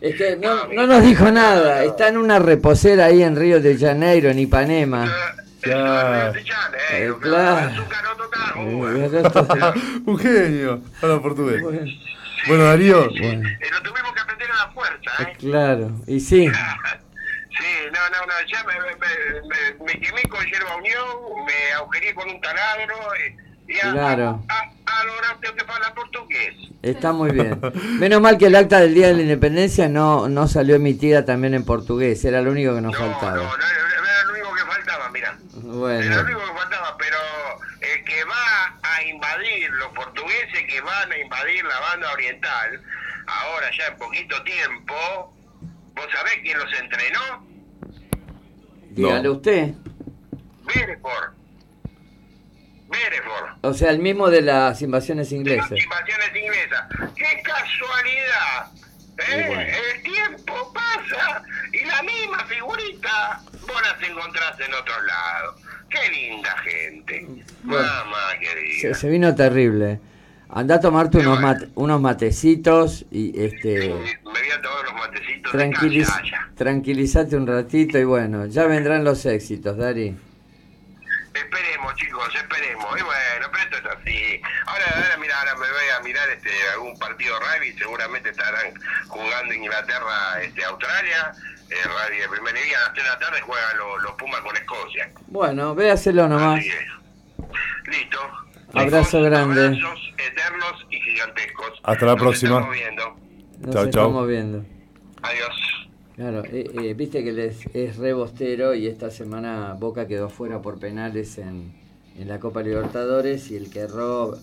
Es que no, no nos dijo nada. Está en una reposera ahí en Río de Janeiro, en Ipanema. Claro. Eh, claro. Un genio. Habla portugués. Bueno, Darío. Bueno, Lo tuvimos que aprender a la fuerza, ¿eh? claro. Y sí, Sí, no, no, no, ya me, me, me, me quemé con hierba unión, me agujeré con un taladro y, y a, Claro. a, a, a lograr que habla portugués. está muy bien. Menos mal que el acta del Día de la Independencia no, no salió emitida también en portugués. Era lo único que nos No, no, faltaba. no, era lo único que faltaba, mira. Era lo Bueno, único que faltaba, pero el que va a invadir, los portugueses que van a invadir la banda oriental, ahora ya en poquito tiempo, ¿vos sabés quién los entrenó? dígale No. usted. Bereford. O sea, el mismo de las invasiones inglesas. Invasiones inglesas. ¡Qué casualidad! ¿eh? Bueno. El tiempo pasa y la misma figurita vos las encontrás en otro lado. ¡Qué linda gente! Bueno. Mamá querida. Se, se vino terrible. Anda a tomarte unos, mate- unos matecitos y este Me voy a tomar unos matecitos tranquiliz, de tranquilizate un ratito y bueno, ya vendrán los éxitos, Dari. Esperemos, chicos, esperemos. Y bueno, pero esto es así. Ahora, ahora, mira, ahora me voy a mirar este algún partido de rugby. Seguramente estarán jugando Inglaterra, este, Australia. El rugby de primera liga. A las 3 de la tarde juegan los, los Pumas con Escocia. Bueno, véaselo nomás. Listo. Abrazo grande. Abrazos eternos y gigantescos. Hasta la Nos próxima. estamos viendo. Nos Chau, chau. estamos viendo. Adiós. Claro, eh, eh, viste que les, es re bostero y esta semana Boca quedó fuera por penales en, en la Copa Libertadores y el que erró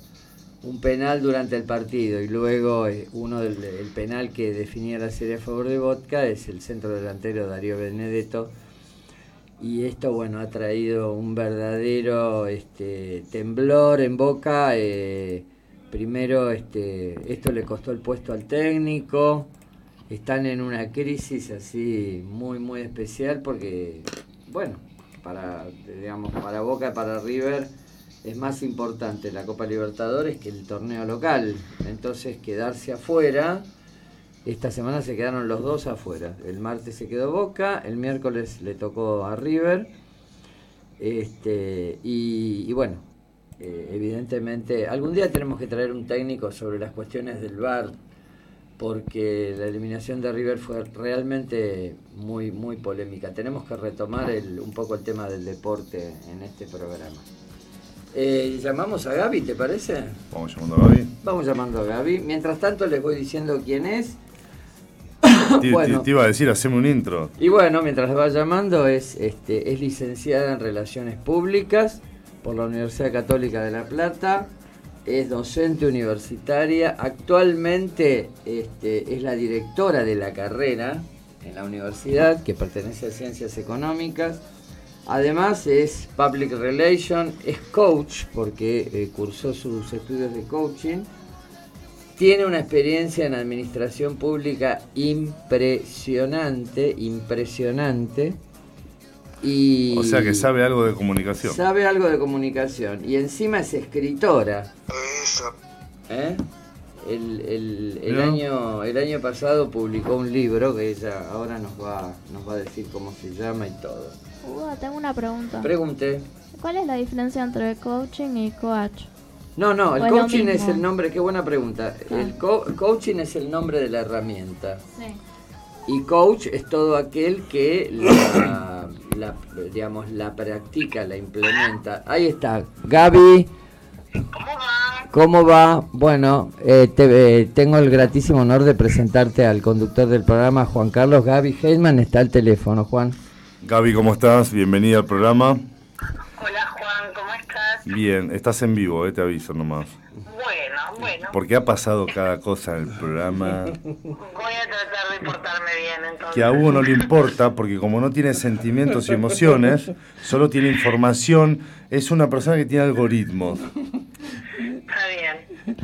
un penal durante el partido y luego eh, uno del el penal que definía la serie a favor de Boca es el centro delantero Darío Benedetto. Y esto bueno ha traído un verdadero este, temblor en Boca eh, primero este esto le costó el puesto al técnico están en una crisis así muy muy especial porque bueno para digamos para Boca y para River es más importante la Copa Libertadores que el torneo local. Entonces quedarse afuera esta semana se quedaron los dos afuera. El martes se quedó Boca el miércoles le tocó a River. Este y, y bueno eh, evidentemente algún día tenemos que traer un técnico sobre las cuestiones del VAR porque la eliminación de River fue realmente muy muy polémica. Tenemos que retomar el, un poco el tema del deporte en este programa. Eh, ¿Llamamos a Gaby, te parece? Vamos llamando a Gaby. Vamos llamando a Gaby. Mientras tanto les voy diciendo quién es. Te, Bueno. te- te iba a decir, haceme un intro. Y bueno, mientras va llamando, es, este, es licenciada en Relaciones Públicas por la Universidad Católica de La Plata, es docente universitaria, actualmente este, es la directora de la carrera en la universidad que pertenece a Ciencias Económicas. Además es Public Relation, es coach porque eh, cursó sus estudios de coaching. Tiene una experiencia en administración pública impresionante, impresionante. Y O sea que sabe algo de comunicación. sabe algo de comunicación. Y encima es escritora. ¿eh? El, el- el Mirá. año, el año pasado publicó un libro que ella ahora nos va, nos va a decir cómo se llama y todo. Hugo, tengo una pregunta. Pregunte. ¿Cuál es la diferencia entre coaching y coach? No, no, el coaching es el nombre, qué buena pregunta. Ah. El co- coaching es el nombre de la herramienta. Sí. Y coach es todo aquel que la, la, digamos, la practica, la implementa. Ahí está. Gaby, ¿Cómo va? ¿cómo va? Bueno, eh, te- eh, tengo el gratísimo honor de presentarte al conductor del programa, Juan Carlos Gaby Heisman. Está al teléfono, Juan. Gaby, ¿cómo estás? Bienvenida al programa. Hola Juan, ¿cómo estás? Bien, estás en vivo, eh, te aviso nomás. Bueno, bueno, Porque ha pasado cada cosa en el programa. voy a tratar de portarme bien, entonces. Que a Hugo no le importa, porque como no tiene sentimientos y emociones, solo tiene información, es una persona que tiene algoritmos. Está bien.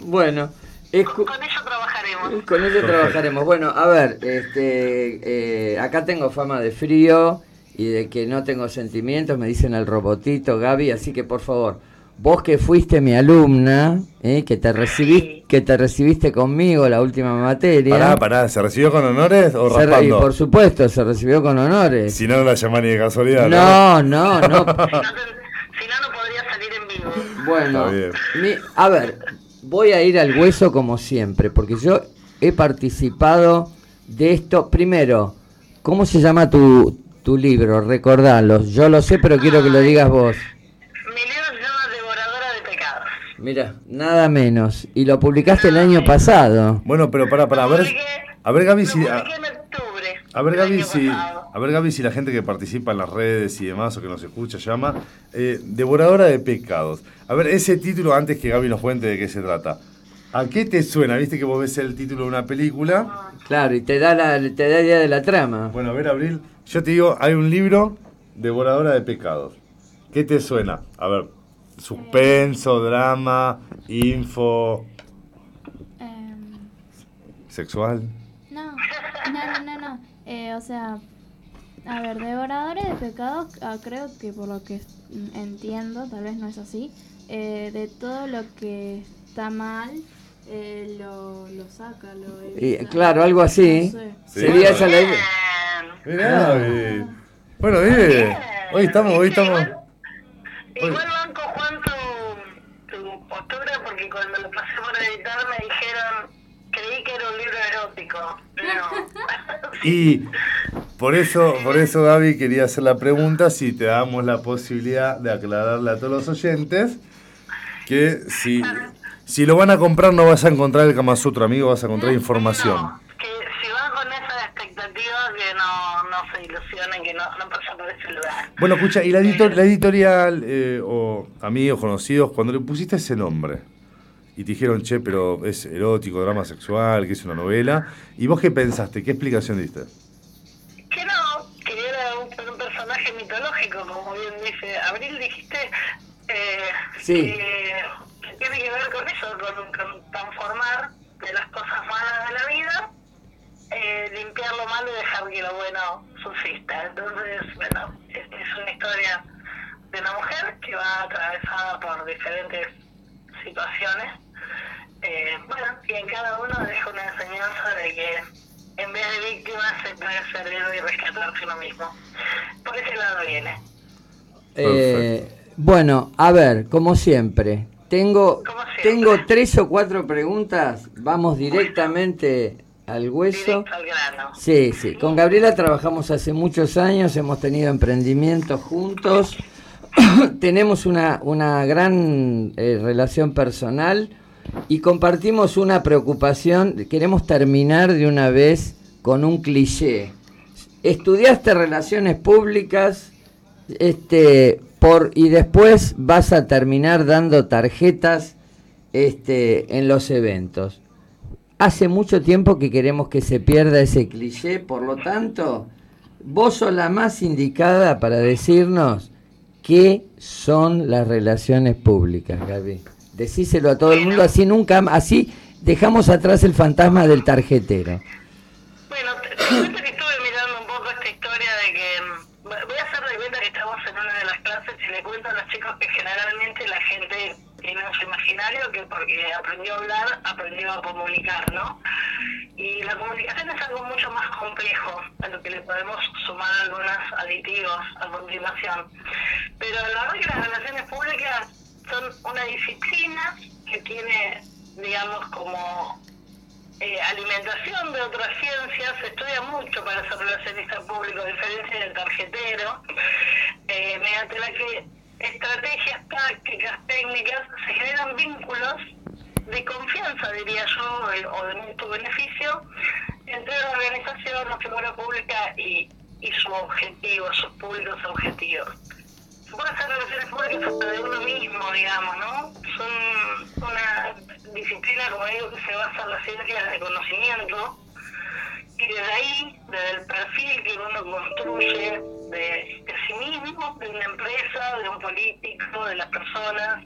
Bueno, Bueno, escu- con eso trabajaremos. Con eso trabajaremos. Bueno, a ver, este, eh, acá tengo fama de frío y de que no tengo sentimientos, me dicen el robotito Gaby, así que por favor, vos que fuiste mi alumna, eh, que te recibiste, que te recibiste conmigo la última materia. Pará, pará, ¿se recibió con honores o se re- y raspando? por supuesto, se recibió con honores. Si no, no la llaman ni de casualidad. no, no, no. Si no, si no, no podría salir en vivo. Bueno, mi- a ver, voy a ir al hueso como siempre, porque yo he participado de esto. Primero, ¿cómo se llama tu, tu libro? Recordalo. Yo lo sé, pero quiero que lo digas vos. Mi libro se llama Devoradora de Pecados. Mira, nada menos. Y lo publicaste el año pasado. Bueno, pero pará, pará, a ver, a ver Gaby si... A, ver Gaby si... A ver Gaby si la gente que participa en las redes y demás o que nos escucha llama eh, Devoradora de Pecados. A ver, ese título, antes que Gaby nos cuente de qué se trata. ¿A qué te suena? ¿Viste que vos ves el título de una película? Claro, y te da la te da idea de la trama. Bueno, a ver, Abril, yo te digo, hay un libro, Devoradora de Pecados. ¿Qué te suena? A ver, suspenso, drama, info, Em, sexual. no, no, no, no, no. Eh, o sea, a ver, devoradores de pecados, ah, creo que por lo que mm, entiendo, tal vez no es así, eh, de todo lo que está mal, eh, lo, lo saca, lo Y, claro, algo así. No sé. Sí. Sería esa la Bien. idea. Mirá, Gaby. Bueno, vive. Hoy estamos, hoy estamos. Igual banco Juan tu, tu postura porque cuando lo pasé por editar me dijeron creí que era un libro erótico. No. Y por eso, por eso, Gaby, quería hacer la pregunta si te damos la posibilidad de aclararle a todos los oyentes que si, si lo van a comprar no vas a encontrar el Kama Sutra, amigo, vas a encontrar información. No, que si van con esa que no, no se ilusionen, que no, no pasan por ese lugar. Bueno, escucha, y la, editor- la editorial eh, o amigos, conocidos, cuando le pusiste ese nombre y te dijeron, che, pero es erótico, drama sexual, que es una novela, ¿y vos qué pensaste? ¿Qué explicación diste? Que no, que era un, un personaje mitológico, como bien dice Abril, dijiste eh, Sí. que, que tiene que ver con eso, con, con transformar de las cosas malas de la vida, eh, limpiar lo malo y dejar que lo bueno subsista. Entonces, bueno, es, es una historia de una mujer que va atravesada por diferentes situaciones. Eh, bueno, y en cada uno deja una enseñanza de que en vez de víctima se puede ser héroe y rescatarse uno mismo. Por ese lado viene. Eh, bueno, a ver, como siempre, tengo, Como siempre. tengo tres o cuatro preguntas. Vamos directamente al hueso. Directo al grano. Sí, sí. Con Gabriela trabajamos hace muchos años, hemos tenido emprendimientos juntos, tenemos una, una gran eh, relación personal y compartimos una preocupación. Queremos terminar de una vez con un cliché. Estudiaste relaciones públicas, este, por y después vas a terminar dando tarjetas, este, en los eventos. Hace mucho tiempo que queremos que se pierda ese cliché, por lo tanto, vos sos la más indicada para decirnos qué son las relaciones públicas, Gaby. Decíselo a todo el mundo, así nunca, así dejamos atrás el fantasma del tarjetero. Bueno, te, te cuento que estuve mirando un poco esta historia de que mm, voy a hacer de cuenta que estamos en una de las clases y le cuento a los chicos que generalmente imaginario que porque aprendió a hablar, aprendió a comunicar, ¿no? Y la comunicación es algo mucho más complejo, a lo que le podemos sumar algunos aditivos a continuación. Pero la verdad que las relaciones públicas son una disciplina que tiene, digamos, como eh, alimentación de otras ciencias, se estudia mucho para ser relacionista público, a diferencia del tarjetero, eh, mediante la que estrategias tácticas, técnicas, se generan vínculos de confianza, diría yo, o de mutuo beneficio, entre la organización, la figura pública y, y su objetivo, sus públicos objetivos. Se puede hacer relaciones públicas hasta de uno mismo, digamos, ¿no? Son una disciplina, como digo, que se basa en las ciencias de conocimiento, y desde ahí, desde el perfil que uno construye de, de sí mismo, de una empresa, de un político, de las personas,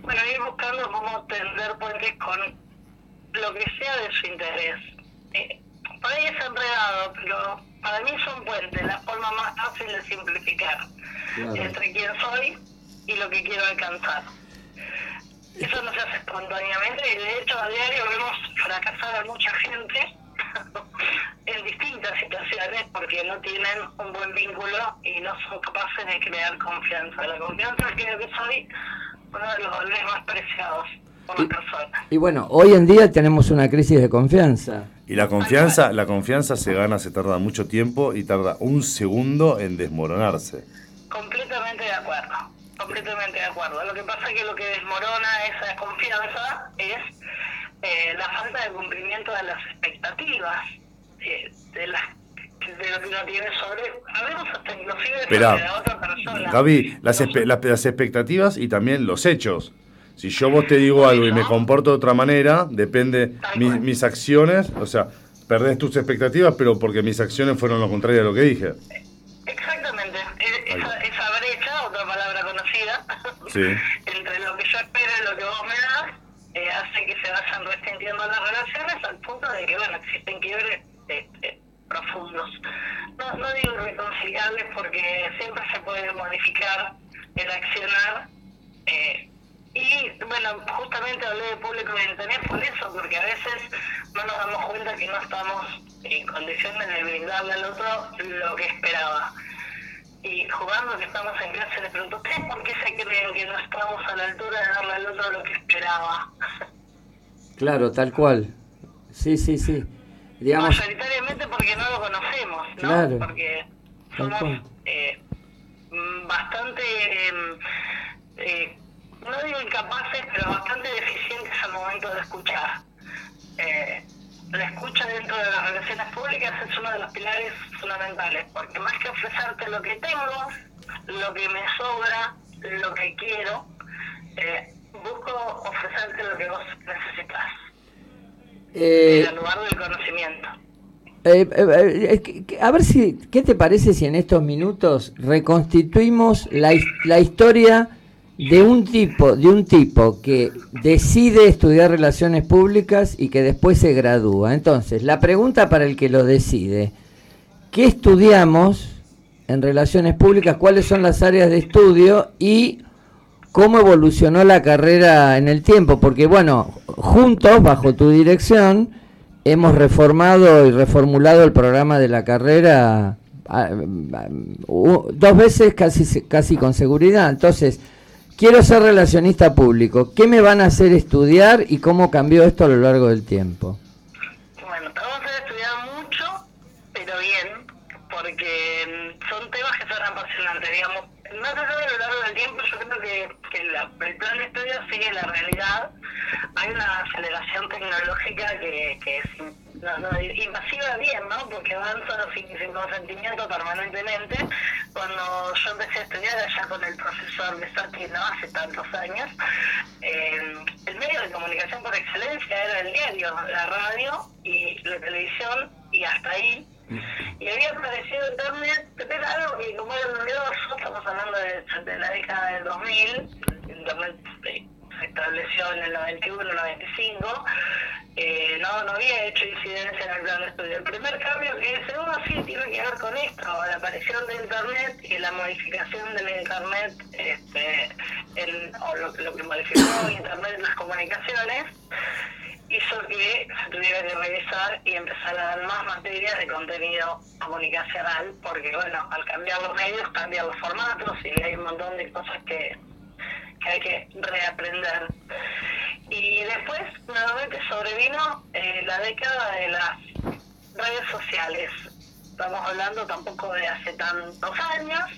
bueno, ir buscando cómo tender puentes con lo que sea de su interés. Eh, por ahí es enredado, pero para mí son puentes, la forma más fácil de simplificar Claro. entre quién soy y lo que quiero alcanzar. Eso no se hace espontáneamente y de hecho a diario vemos fracasar a mucha gente en distintas situaciones porque no tienen un buen vínculo y no son capaces de crear confianza. La confianza creo que soy uno de los valores más preciados por Y- la persona. Y bueno, hoy en día tenemos una crisis de confianza. Y la confianza, la confianza se gana, se tarda mucho tiempo y tarda un segundo en desmoronarse. Completamente de acuerdo, completamente de acuerdo. Lo que pasa es que lo que desmorona esa confianza es eh, la falta de cumplimiento de las expectativas eh, de, las, de lo que uno tiene sobre, a veces hasta inclusive Esperá, la otra persona. Gaby, las, espe- las, las expectativas y también los hechos. Si yo vos te digo algo y me comporto de otra manera, depende Tal mi- cual. mis acciones, o sea, perdés tus expectativas, pero porque mis acciones fueron lo contrario a lo que dije. Exactamente, E- esa, esa brecha, otra palabra conocida, Sí. entre lo que yo espero y lo que vos me das, se vayan resintiendo las relaciones al punto de que, bueno, existen quiebres este, profundos. No, no digo irreconciliables porque siempre se puede modificar el accionar. eh, y bueno, justamente hablé de público de interés por eso, porque a veces no nos damos cuenta que no estamos en condiciones de brindarle al otro lo que esperaba. Y jugando que estamos en clase, le pregunto, ¿ustedes por qué se creen que no estamos a la altura de darle al otro lo que esperaba? Claro, tal cual. Sí, sí, sí. Digamos, Mayoritariamente porque no lo conocemos, ¿no? Claro. Porque somos eh, bastante, eh, eh, no digo incapaces, pero bastante deficientes al momento de escuchar. Eh, la escucha dentro de las relaciones públicas es uno de los pilares fundamentales, porque más que ofrecerte lo que tengo, lo que me sobra, lo que quiero, eh, busco ofrecerte lo que vos necesitas, eh, en lugar del conocimiento. Eh, eh, eh, a ver si, ¿qué te parece si en estos minutos reconstituimos la, la historia de un tipo, de un tipo que decide estudiar relaciones públicas y que después se gradúa? Entonces, la pregunta para el que lo decide, ¿qué estudiamos en relaciones públicas? ¿Cuáles son las áreas de estudio y cómo evolucionó la carrera en el tiempo? Porque bueno, juntos, bajo tu dirección, hemos reformado y reformulado el programa de la carrera ah, ah, dos veces casi se- casi con seguridad. Entonces, quiero ser relacionista público. ¿Qué me van a hacer estudiar y cómo cambió esto a lo largo del tiempo? Bueno, vamos a estudiar mucho, pero bien, porque son temas que son apasionantes, digamos. Más allá de lo largo del tiempo, yo el plan de estudio sigue la realidad. Hay una aceleración tecnológica que, que es no, no, invasiva bien, ¿no? Porque avanza sin, sin consentimiento permanentemente. Cuando yo empecé a estudiar allá con el profesor Besati, no hace tantos años, eh, el medio de comunicación por excelencia era el diario, la radio y la televisión, y hasta ahí. Y había aparecido Internet, pero algo que como era novedoso, estamos hablando de, de la década del 2000, Internet se estableció en el 91, 95, eh, no, no había hecho incidencia en el plan de estudio. El primer cambio que según así tiene que ver con esto, la aparición de Internet y la modificación del Internet, este, o lo, lo que modificó Internet en las comunicaciones, hizo que se tuviera que revisar y empezar a dar más materias de contenido comunicacional, porque bueno, al cambiar los medios cambian los formatos y hay un montón de cosas que, que hay que reaprender. Y después, nuevamente sobrevino eh, la década de las redes sociales. Estamos hablando tampoco de hace tantos años.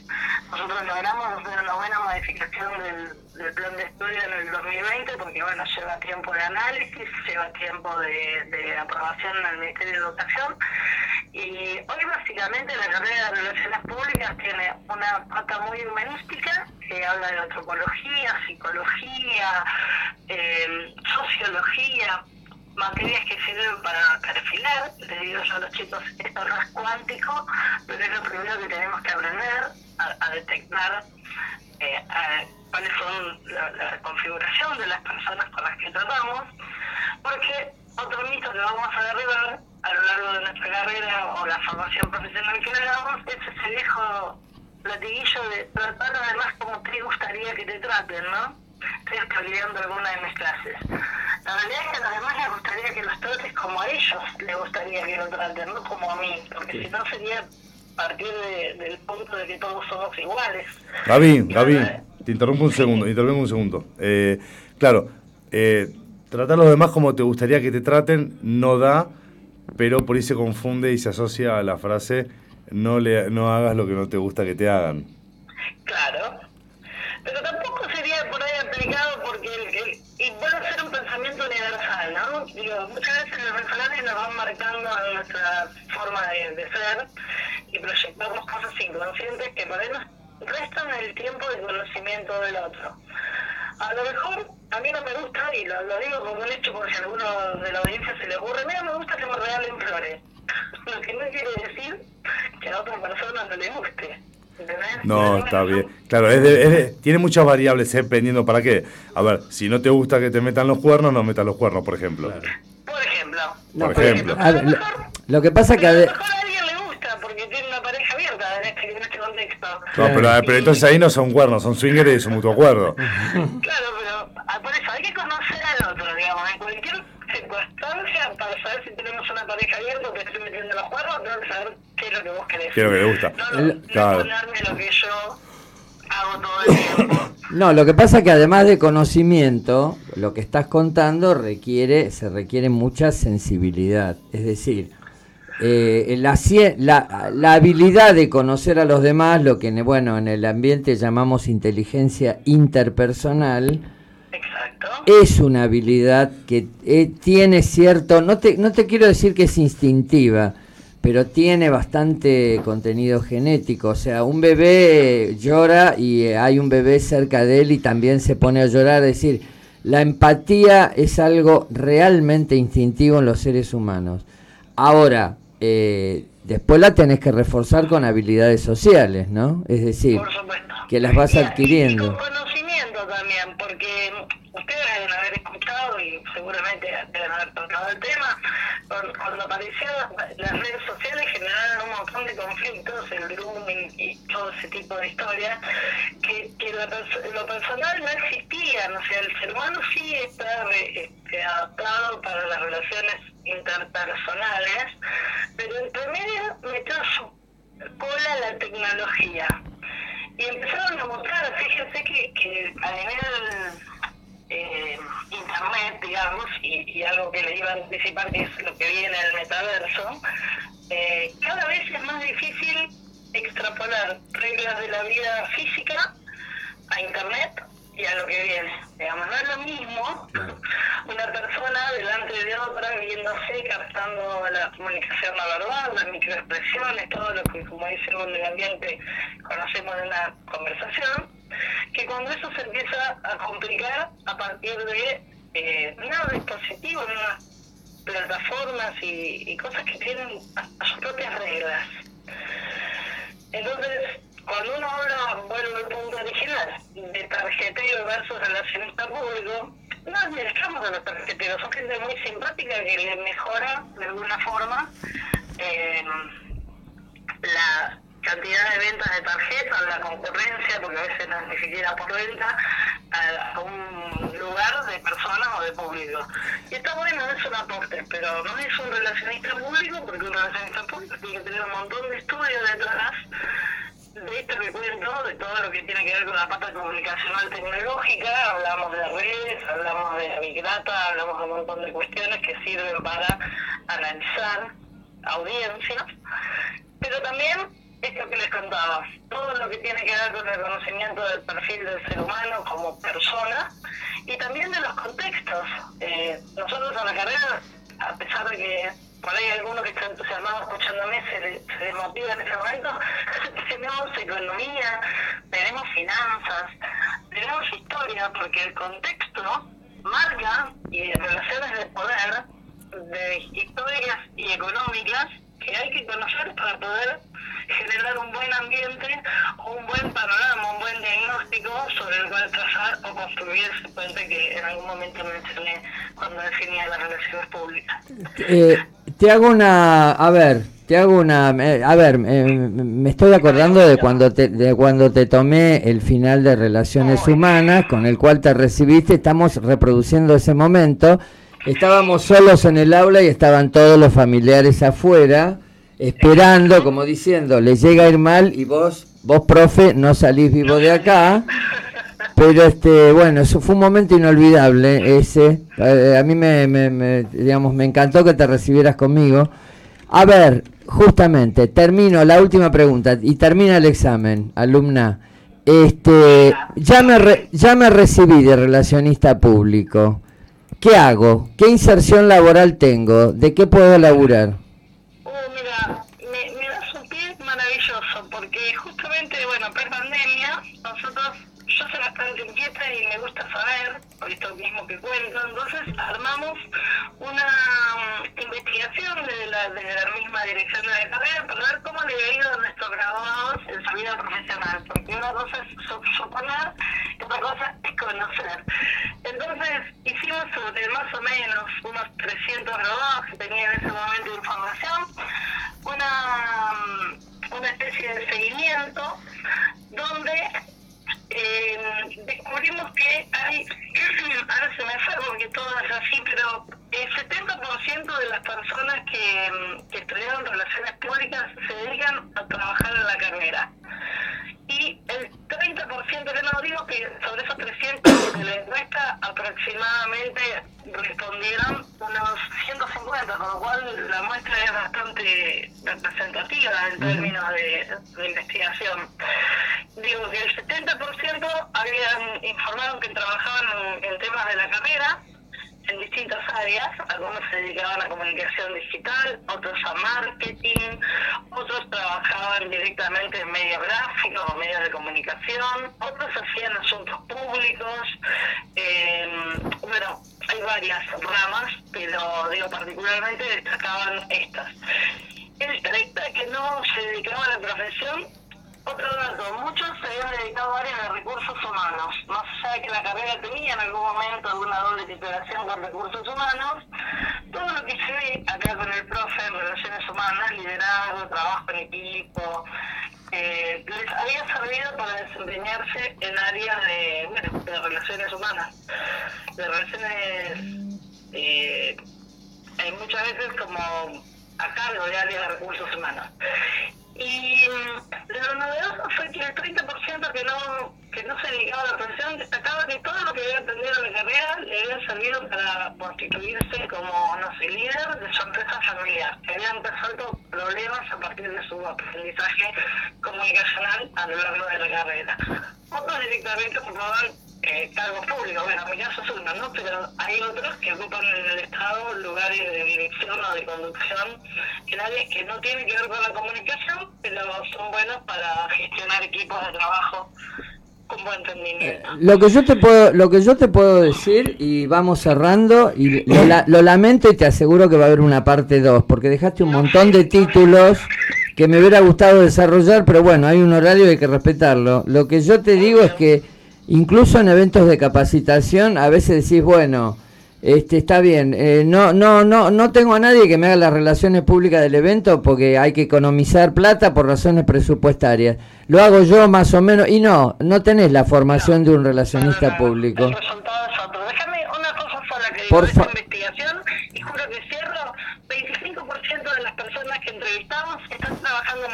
Nosotros logramos hacer una buena modificación del, plan de estudio en el 2020 porque, bueno, lleva tiempo de análisis, lleva tiempo de, de aprobación en el Ministerio de Educación. Y hoy, básicamente, la carrera de Relaciones Públicas tiene una pata muy humanística que habla de antropología, psicología, eh, sociología, materias que sirven para perfilar, le digo yo a los chicos, esto no es cuántico, pero es lo primero que tenemos que aprender a, detectar eh, cuáles son la, configuración de las personas con las que tratamos, porque otro mito que vamos a derribar a lo largo de nuestra carrera o la formación profesional que le damos es ese viejo latiguillo de tratar además como te gustaría que te traten, ¿no? Estoy olvidando alguna de mis clases. La realidad es que además les gustaría que los trates como a ellos les gustaría que lo traten, no como a mí, porque si no sería partir del punto de que todos somos iguales. Gaby, Gaby, te interrumpo un segundo, interrumpo un segundo. Eh, claro, eh, tratar a los demás como te gustaría que te traten no da, pero por ahí se confunde y se asocia a la frase no, le, no hagas lo que no te gusta que te hagan. Claro, pero tampoco sería por ahí aplicado porque el, y puede ser un pensamiento universal, ¿no? Digo, muchas veces los refranes nos van marcando nuestra forma de, de ser y proyectamos cosas inconscientes que por ahí nos restan el tiempo de conocimiento del otro. A lo mejor a mí no me gusta, y lo, digo como un hecho porque a alguno de la audiencia se le ocurre, mira, me gusta que me regalen flores. lo que no quiere decir que a otra persona no le guste. No, está bien. Claro, es tiene muchas variables ¿eh? dependiendo para qué. A ver, si no te gusta que te metan los cuernos, no metas los cuernos, por ejemplo. Por ejemplo. por ejemplo. Lo, que pasa que... A, lo mejor a alguien le gusta porque tiene una pareja abierta en este, en este contexto. No, pero, pero entonces ahí no son cuernos, son swingers y es un mutuo acuerdo. claro, pero ah, por eso hay que conocer al otro, digamos, en cualquier circunstancia para saber si tenemos una pareja abierta o te estoy metiendo los cuernos, tengo que saber qué es lo que vos querés. ¿Qué es lo que te gusta? No, no, claro. ponerme lo que yo hago todo el tiempo. No, lo que pasa es que además de conocimiento, lo que estás contando requiere, se requiere mucha sensibilidad. Es decir, eh, la, la, la, habilidad de conocer a los demás, lo que bueno, en el ambiente llamamos inteligencia interpersonal, es una habilidad que eh, tiene cierto, no te, no te quiero decir que es instintiva, pero tiene bastante contenido genético. O sea, un bebé llora y eh, hay un bebé cerca de él y también se pone a llorar. Es decir, la empatía es algo realmente instintivo en los seres humanos. Ahora, eh, después la tenés que reforzar con habilidades sociales, ¿no? Es decir, que las vas adquiriendo. con conocimiento también, porque ustedes deben haber escuchado y seguramente deben haber tocado el tema, cuando aparecieron las redes sociales generaron un montón de conflictos, el grooming y todo ese tipo de historias, que, que lo, personal no existían, o sea, el ser humano sí está este, adaptado para las relaciones interpersonales, pero entre medio metió su cola la tecnología. Y empezaron a mostrar, fíjense que, que a nivel eh, internet, digamos, y, algo que le iba a anticipar que es lo que viene el metaverso, eh, cada vez es más difícil extrapolar reglas de la vida física a internet y a lo que viene. Digamos, no es lo mismo una persona delante de otra viéndose, captando la comunicación no verbal, las microexpresiones, todo lo que, como dice en el ambiente, conocemos en una conversación que cuando eso se empieza a complicar a partir de eh, nuevos dispositivos, nuevas plataformas y, cosas que tienen a, sus propias reglas. Entonces, cuando uno habla, vuelve al punto original, de tarjetero versus relacionista público, no administramos a los tarjeteros, son gente muy simpática que le mejora de alguna forma eh, la cantidad de ventas de tarjetas, la concurrencia, porque a veces no es ni siquiera por venta, a, un lugar de personas o de público. Y está bueno, es un aporte, pero no es un relacionista público, porque un relacionista público tiene que tener un montón de estudios detrás de esto que cuento, de todo lo que tiene que ver con la pata comunicacional tecnológica, hablamos de redes, hablamos de Big Data, hablamos de un montón de cuestiones que sirven para analizar audiencias, pero también esto que les contaba, todo lo que tiene que ver con el conocimiento del perfil del ser humano como persona y también de los contextos. Eh, nosotros en la carrera, a pesar de que por ahí alguno que está entusiasmado escuchándome se, se desmotiva en ese momento, tenemos economía, tenemos finanzas, tenemos historia, porque el contexto marca y relaciones de poder de historias y económicas que hay que conocer para poder generar un buen ambiente, un buen panorama, un buen diagnóstico sobre el cual trazar o construir. Ese puente que en algún momento mencioné cuando definía las relaciones públicas. Eh, te hago una, a ver, te hago una, a ver, me estoy acordando de cuando te, de cuando te tomé el final de Relaciones Humanas, con el cual te recibiste, estamos reproduciendo ese momento. Estábamos solos en el aula y estaban todos los familiares afuera esperando, como diciendo, le llega a ir mal y vos, vos profe, no salís vivo de acá. Pero este, bueno, eso fue un momento inolvidable ese. Eh, a mí me, me, digamos, me encantó que te recibieras conmigo. A ver, justamente, termino la última pregunta y termina el examen, alumna. Este, ya me, ya me recibí de relacionista público. ¿Qué hago? ¿Qué inserción laboral tengo? ¿De qué puedo laburar? Y me gusta saber, por esto mismo que cuento, entonces armamos una mm, investigación de la, misma dirección de la carrera para ver cómo le ha ido a nuestros graduados en su vida profesional, porque una cosa es suponer otra cosa es carrera. Otros directamente ocupaban eh, cargos públicos, bueno, en mi caso es uno, ¿no? Pero hay otros que ocupan en el Estado lugares de dirección o de conducción en áreas que no tienen que ver con la comunicación, pero son buenos para gestionar equipos de trabajo con buen entendimiento. Eh, lo que yo te puedo, lo que yo te puedo decir y vamos cerrando y lo, lo lamento y te aseguro que va a haber una parte 2 porque dejaste un montón de títulos que me hubiera gustado desarrollar, pero bueno, hay un horario y hay que respetarlo. Lo que yo te digo es que incluso en eventos de capacitación a veces decís, bueno, este, está bien, eh, no, no, no, no tengo a nadie que me haga las relaciones públicas del evento porque hay que economizar plata por razones presupuestarias. Lo hago yo más o menos y no, no tenés la formación de un relacionista público. El resultado es otro. Déjame una cosa sola que digo, investigación, y juro que cierro, 25% de las personas que entrevistamos están trabajando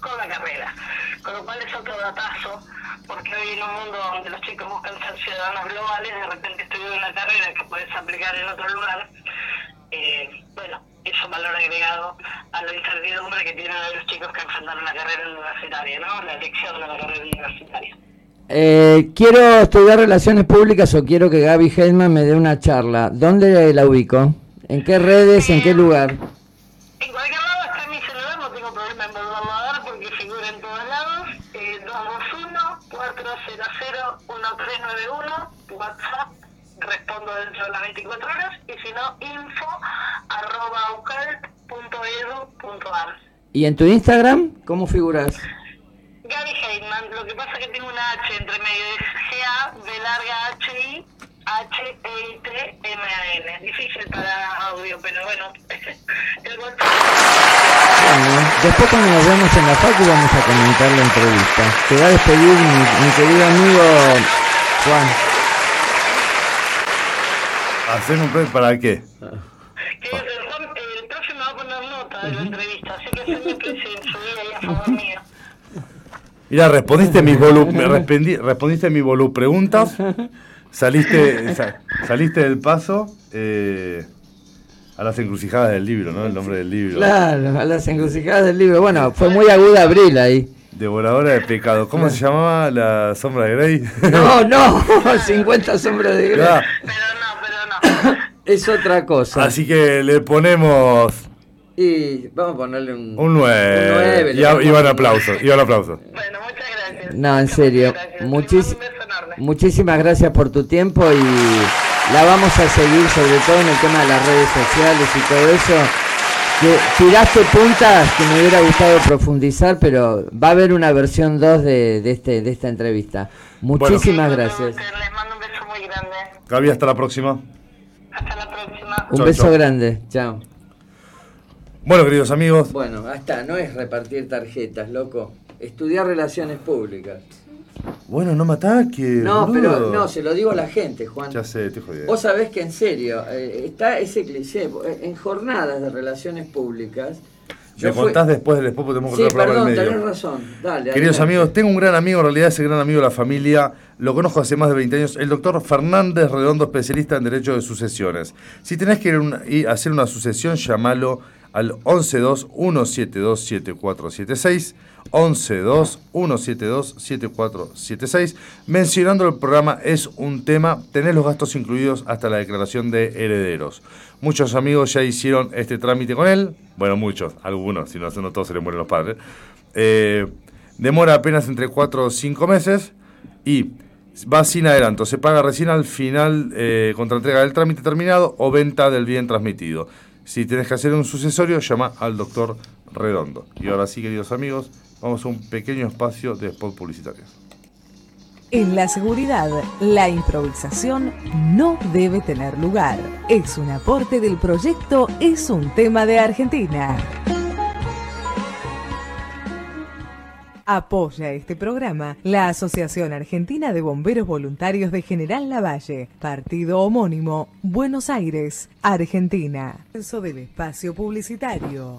con la carrera, con lo cual es otro datazo porque hoy en un mundo donde los chicos buscan ser ciudadanos globales, de repente estudiar una carrera que puedes aplicar en otro lugar, eh, bueno, es un valor agregado a la incertidumbre que tienen los chicos que enfrentan una carrera universitaria, ¿no? La elección de la carrera universitaria. Eh, quiero estudiar relaciones públicas o quiero que Gaby Hellman me dé una charla. ¿Dónde la ubico? ¿En qué redes? ¿En qué lugar? En cualquier lado está mi celular, no tengo problema en volverlo a dar porque figura en todos lados. Eh, 221 400 1391, WhatsApp respondo dentro de las 24 horas y si no, info arroba. ¿Y en tu Instagram cómo figuras? Gaby Heitman, lo que pasa es que tengo una H entre medio, es G-A, de larga H-I, H-E-I-T-M-A-N. Difícil para audio, pero bueno, el WhatsApp. Bueno, después cuando nos vemos en la facu vamos a comentar la entrevista. Te va a despedir mi, mi querido amigo Juan. ¿Hacer un pre para qué? Que el, Juan- el profe me va a poner nota de la entrevista, así que se a favor mío. Mira, respondiste mis volu me respondí- respondiste mis volu preguntas, saliste, sa- saliste del paso eh, a las encrucijadas del libro, ¿no? El nombre del libro. Claro, a las encrucijadas del libro. Bueno, fue muy aguda Abril ahí. Devoradora de pecado. ¿Cómo se llamaba la sombra de Grey? No, no, 50 sombras de Grey. Claro. Pero no, pero no. Es otra cosa. Así que le ponemos Y vamos a ponerle un... un 9. Un nueve, Y, a- y van un aplausos. Y van aplausos. Bueno, muchas gracias. No, en serio. Muchis- mando un beso enorme. muchísimas gracias por tu tiempo y la vamos a seguir sobre todo en el tema de las redes sociales y todo eso. Que tiraste puntas que me hubiera gustado profundizar, pero va a haber una versión 2 de, de, este, de esta entrevista. Muchísimas Sí, gracias. Les mando un beso muy grande. Gaby, hasta la próxima. Hasta la próxima. Un Chau, beso chau. grande. Chao. Bueno, queridos amigos, Bueno, hasta no es repartir tarjetas, loco. Estudiar relaciones públicas. bueno, no me ataques. No, pero no, se lo digo a la gente, Juan. Ya sé, te jodí. Vos sabés que en serio, eh, está ese cliché, eh, en jornadas de relaciones públicas. Me fui- contás después del después porque tenemos Sí, perdón, el medio. tenés razón. Dale, Queridos adelante. amigos, tengo un gran amigo, en realidad ese gran amigo de la familia, lo conozco hace más de 20 años, el doctor Fernández Redondo, especialista en Derecho de Sucesiones. Si tenés que ir una- ir hacer una sucesión, llamalo al 112-172-7476, 112-172-7476, mencionando el programa Es un tema, tenés los gastos incluidos hasta la declaración de herederos. Muchos amigos ya hicieron este trámite con él, bueno, muchos, algunos, si no, no todos se les mueren los padres. Eh, demora apenas entre 4 o 5 meses y va sin adelanto. Se paga recién al final eh, contra entrega del trámite terminado o venta del bien transmitido. Si tenés que hacer un sucesorio, llama al doctor Redondo. Y ahora sí, queridos amigos, vamos a un pequeño espacio de spot publicitarios. En la seguridad, la improvisación no debe tener lugar. Es un aporte del proyecto Es un tema de Argentina. Apoya este programa la Asociación Argentina de Bomberos Voluntarios de General Lavalle, partido homónimo, Buenos Aires, Argentina. Eso del espacio publicitario.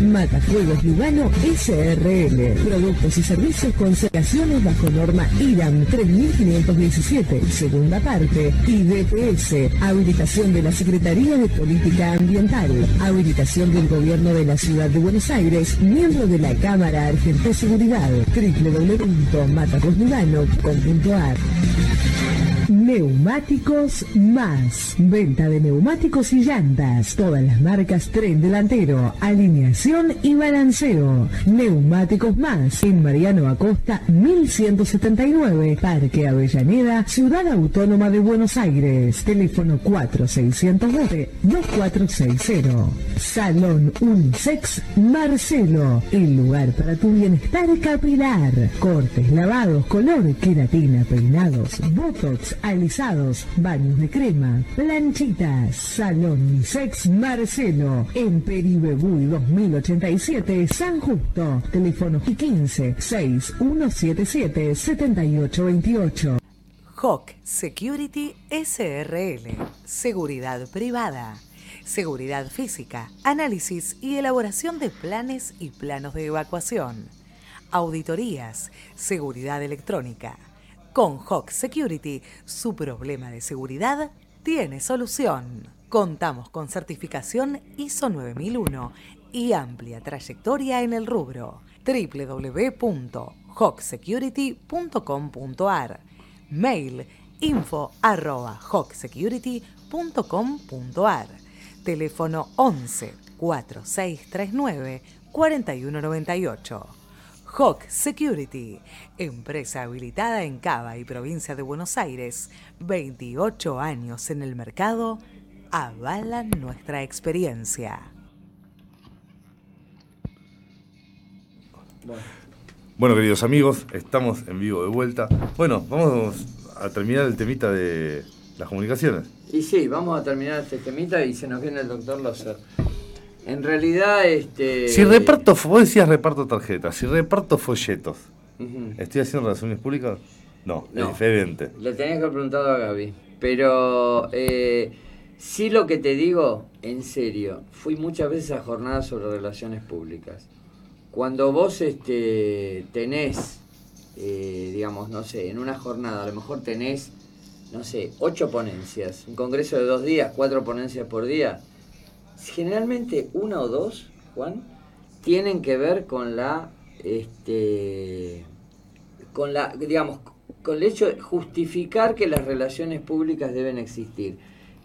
Matafuegos Lugano SRL. Productos y servicios con certificaciones bajo norma IRAM 3517, segunda parte. Y DPS. Habilitación de la Secretaría de Política Ambiental. Habilitación del Gobierno de la Ciudad de Buenos Aires. Miembro de la Cámara Argentina de Seguridad. www.matafuegoslugano.com.ar Neumáticos Más. Venta de neumáticos y llantas. Todas las marcas tren delantero, alineación y balanceo. Neumáticos Más. En Mariano Acosta 1179. Parque Avellaneda, Ciudad Autónoma de Buenos Aires. Teléfono 4612-2460. Salón Unisex Marcelo. El lugar para tu bienestar capilar. Cortes, lavados, color, queratina, peinados, botox, alisados, baños de crema, planchitas. Salón Unisex Marcelo. En Peribebuy 2087, San Justo. Teléfono 15 6177 7828. Hawk Security SRL. Seguridad privada. Seguridad física, análisis y elaboración de planes y planos de evacuación. Auditorías, seguridad electrónica. Con Hawk Security, su problema de seguridad tiene solución. Contamos con certificación ISO 9001 y amplia trayectoria en el rubro. www.hawksecurity.com.ar Mail info arroba hawksecurity.com.ar. Teléfono 11 4639 4198. Hawk Security, empresa habilitada en Cava y provincia de Buenos Aires, 28 años en el mercado, avalan nuestra experiencia. Bueno, queridos amigos, estamos en vivo de vuelta. Bueno, vamos a terminar el temita de las comunicaciones. Y sí, vamos a terminar este temita y se nos viene el doctor Loser. En realidad, este. Si reparto, vos decías reparto tarjetas, si reparto folletos. ¿estoy haciendo relaciones públicas? No, No. es diferente. Le tenías que haber preguntado a Gaby. Pero eh, sí lo que te digo, en serio, fui muchas veces a jornadas sobre relaciones públicas. Cuando vos este, tenés, eh, digamos, no sé, en una jornada, a lo mejor tenés, no sé, ocho ponencias, un congreso de dos días, cuatro ponencias por día, generalmente una o dos, Juan, tienen que ver con la, este, con la, digamos, con el hecho de justificar que las relaciones públicas deben existir.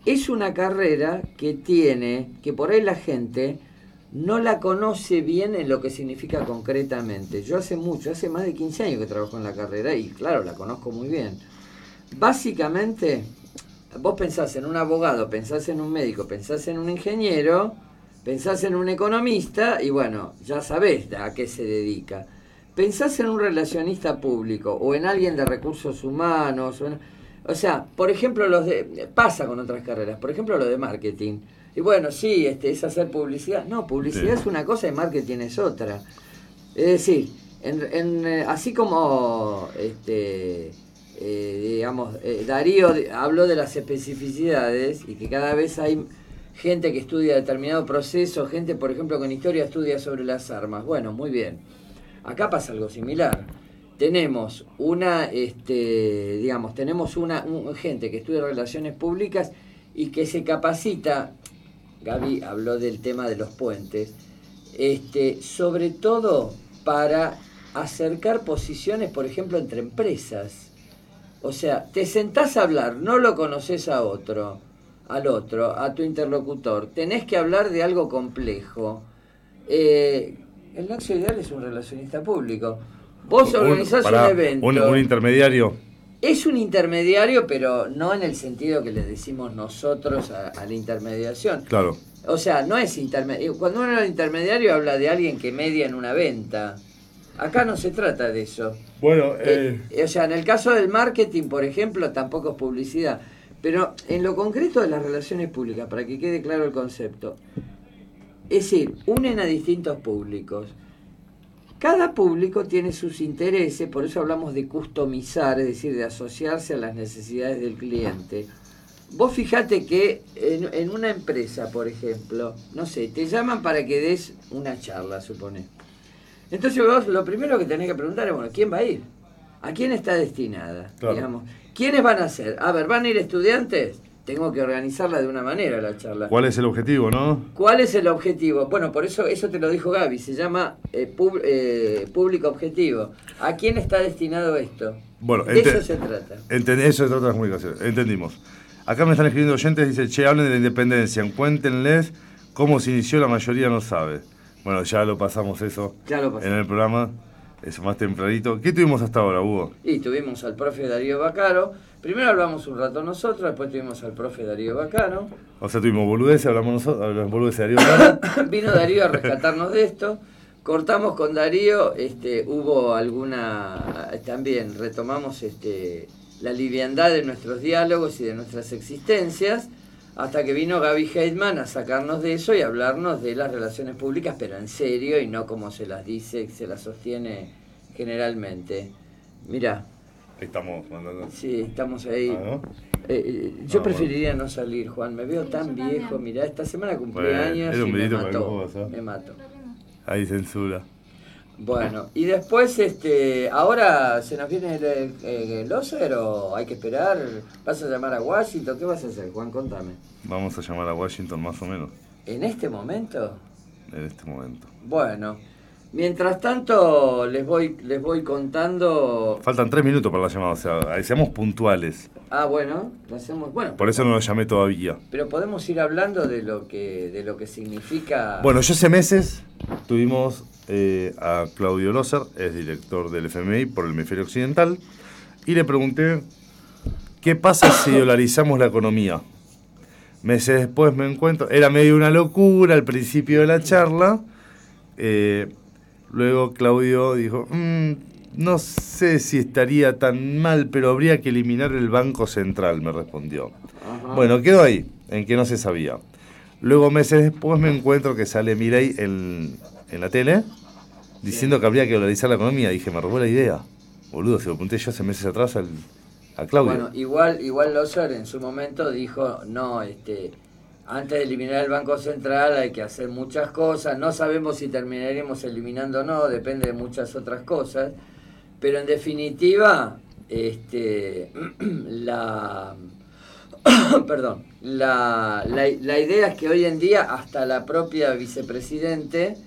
Es una carrera que tiene, que por ahí la gente no la conoce bien en lo que significa concretamente. Yo hace mucho, hace más de 15 años que trabajo en la carrera y claro, la conozco muy bien. Básicamente, vos pensás en un abogado, pensás en un médico, pensás en un ingeniero, pensás en un economista y bueno, ya sabés a qué se dedica. Pensás en un relacionista público o en alguien de recursos humanos. O, en- o sea, por ejemplo, los de, pasa con otras carreras, por ejemplo, lo de marketing. Y bueno, sí, este, es hacer publicidad. No, publicidad Sí. es una cosa y marketing es otra. Es decir, en, en, eh, así como este, eh, digamos, eh, Darío habló de las especificidades y que cada vez hay gente que estudia determinado proceso, gente, por ejemplo, con historia estudia sobre las armas. Bueno, muy bien. Acá pasa algo similar. Tenemos una, este, digamos, tenemos una un- gente que estudia relaciones públicas y que se capacita. Gaby habló del tema de los puentes. Este, sobre todo para acercar posiciones, por ejemplo, entre empresas. O sea, te sentás a hablar, no lo conoces a otro, al otro, a tu interlocutor. Tenés que hablar de algo complejo. Eh, el nexo ideal es un relacionista público. Vos organizás un, evento. Un, un intermediario. Es un intermediario, pero no en el sentido que le decimos nosotros a, a la intermediación. Claro. O sea, no es intermediario. Cuando uno es intermediario habla de alguien que media en una venta. Acá no se trata de eso. Bueno, Eh, o sea, en el caso del marketing, por ejemplo, tampoco es publicidad. Pero en lo concreto de las relaciones públicas, para que quede claro el concepto, es decir, unen a distintos públicos. Cada público tiene sus intereses, por eso hablamos de customizar, es decir, de asociarse a las necesidades del cliente. Vos fijate que en, en una empresa, por ejemplo, no sé, te llaman para que des una charla, supone. Entonces vos lo primero que tenés que preguntar es, bueno, ¿quién va a ir? ¿A quién está destinada? Claro. Digamos. ¿Quiénes van a ser? A ver, ¿van a ir estudiantes? Tengo que organizarla de una manera la charla. ¿Cuál es el objetivo, no? ¿Cuál es el objetivo? Bueno, por eso eso te lo dijo Gaby, se llama eh, pub- eh, público objetivo. ¿A quién está destinado esto? Bueno, de eso se trata. Eso es otra las comunicaciones. Entendimos. Acá me están escribiendo oyentes, dice, che, hablen de la independencia, cuéntenles cómo se inició, la mayoría no sabe. Bueno, ya lo pasamos eso Ya lo en el programa, eso más tempranito. ¿Qué tuvimos hasta ahora, Hugo? Y tuvimos al profe Darío Bacaro. Primero hablamos un rato nosotros, después tuvimos al profe Darío Bacaro. O sea, tuvimos boludeces, hablamos nosotros, hablamos boludeces de Darío Lara. Vino Darío a rescatarnos de esto. Cortamos con Darío, este, hubo alguna, también retomamos este, la liviandad de nuestros diálogos y de nuestras existencias, hasta que vino Gaby Heidman a sacarnos de eso y hablarnos de las relaciones públicas, pero en serio y no como se las dice, se las sostiene generalmente. Mira, Estamos mandando... sí, estamos ahí. Ah, ¿no? Eh, eh, yo Ah, preferiría no salir, Juan. Me veo Sí, tan viejo. Mirá, esta semana cumplí Bueno, años y me mató. Me mato. Ahí censura. Bueno, y después, este, ahora se nos viene el, el, el Loser o hay que esperar. ¿Vas a llamar a Washington? ¿Qué vas a hacer, Juan? Contame. Vamos a llamar a Washington más o menos ¿En este momento? en este momento. Bueno, Mientras tanto, les voy, les voy contando. Faltan tres minutos para la llamada, o sea, seamos puntuales. Ah, bueno, lo hacemos. Bueno, Por eso no lo llamé todavía. pero podemos ir hablando de lo que, de lo que significa. Bueno, yo hace meses tuvimos eh, a Claudio Loser, es director del FMI por el hemisferio occidental, y le pregunté, ¿qué pasa si dolarizamos la economía? Meses después me encuentro, era medio una locura al principio de la charla, eh, luego Claudio dijo, "Mm, no sé si estaría tan mal, pero habría que eliminar el Banco Central, me respondió. Ajá. Bueno, quedó ahí, en que no se sabía. Luego, meses después, me encuentro que sale Milei en, en la tele diciendo que habría que dolarizar la economía. Dije, me robó la idea. Boludo, se lo apunté yo hace meses atrás al, a Claudio. Bueno, igual, igual Loser en su momento dijo, no, este, antes de eliminar el Banco Central hay que hacer muchas cosas, no sabemos si terminaremos eliminando o no, depende de muchas otras cosas, pero en definitiva, este, la, perdón, la, la, la idea es que hoy en día hasta la propia vicepresidente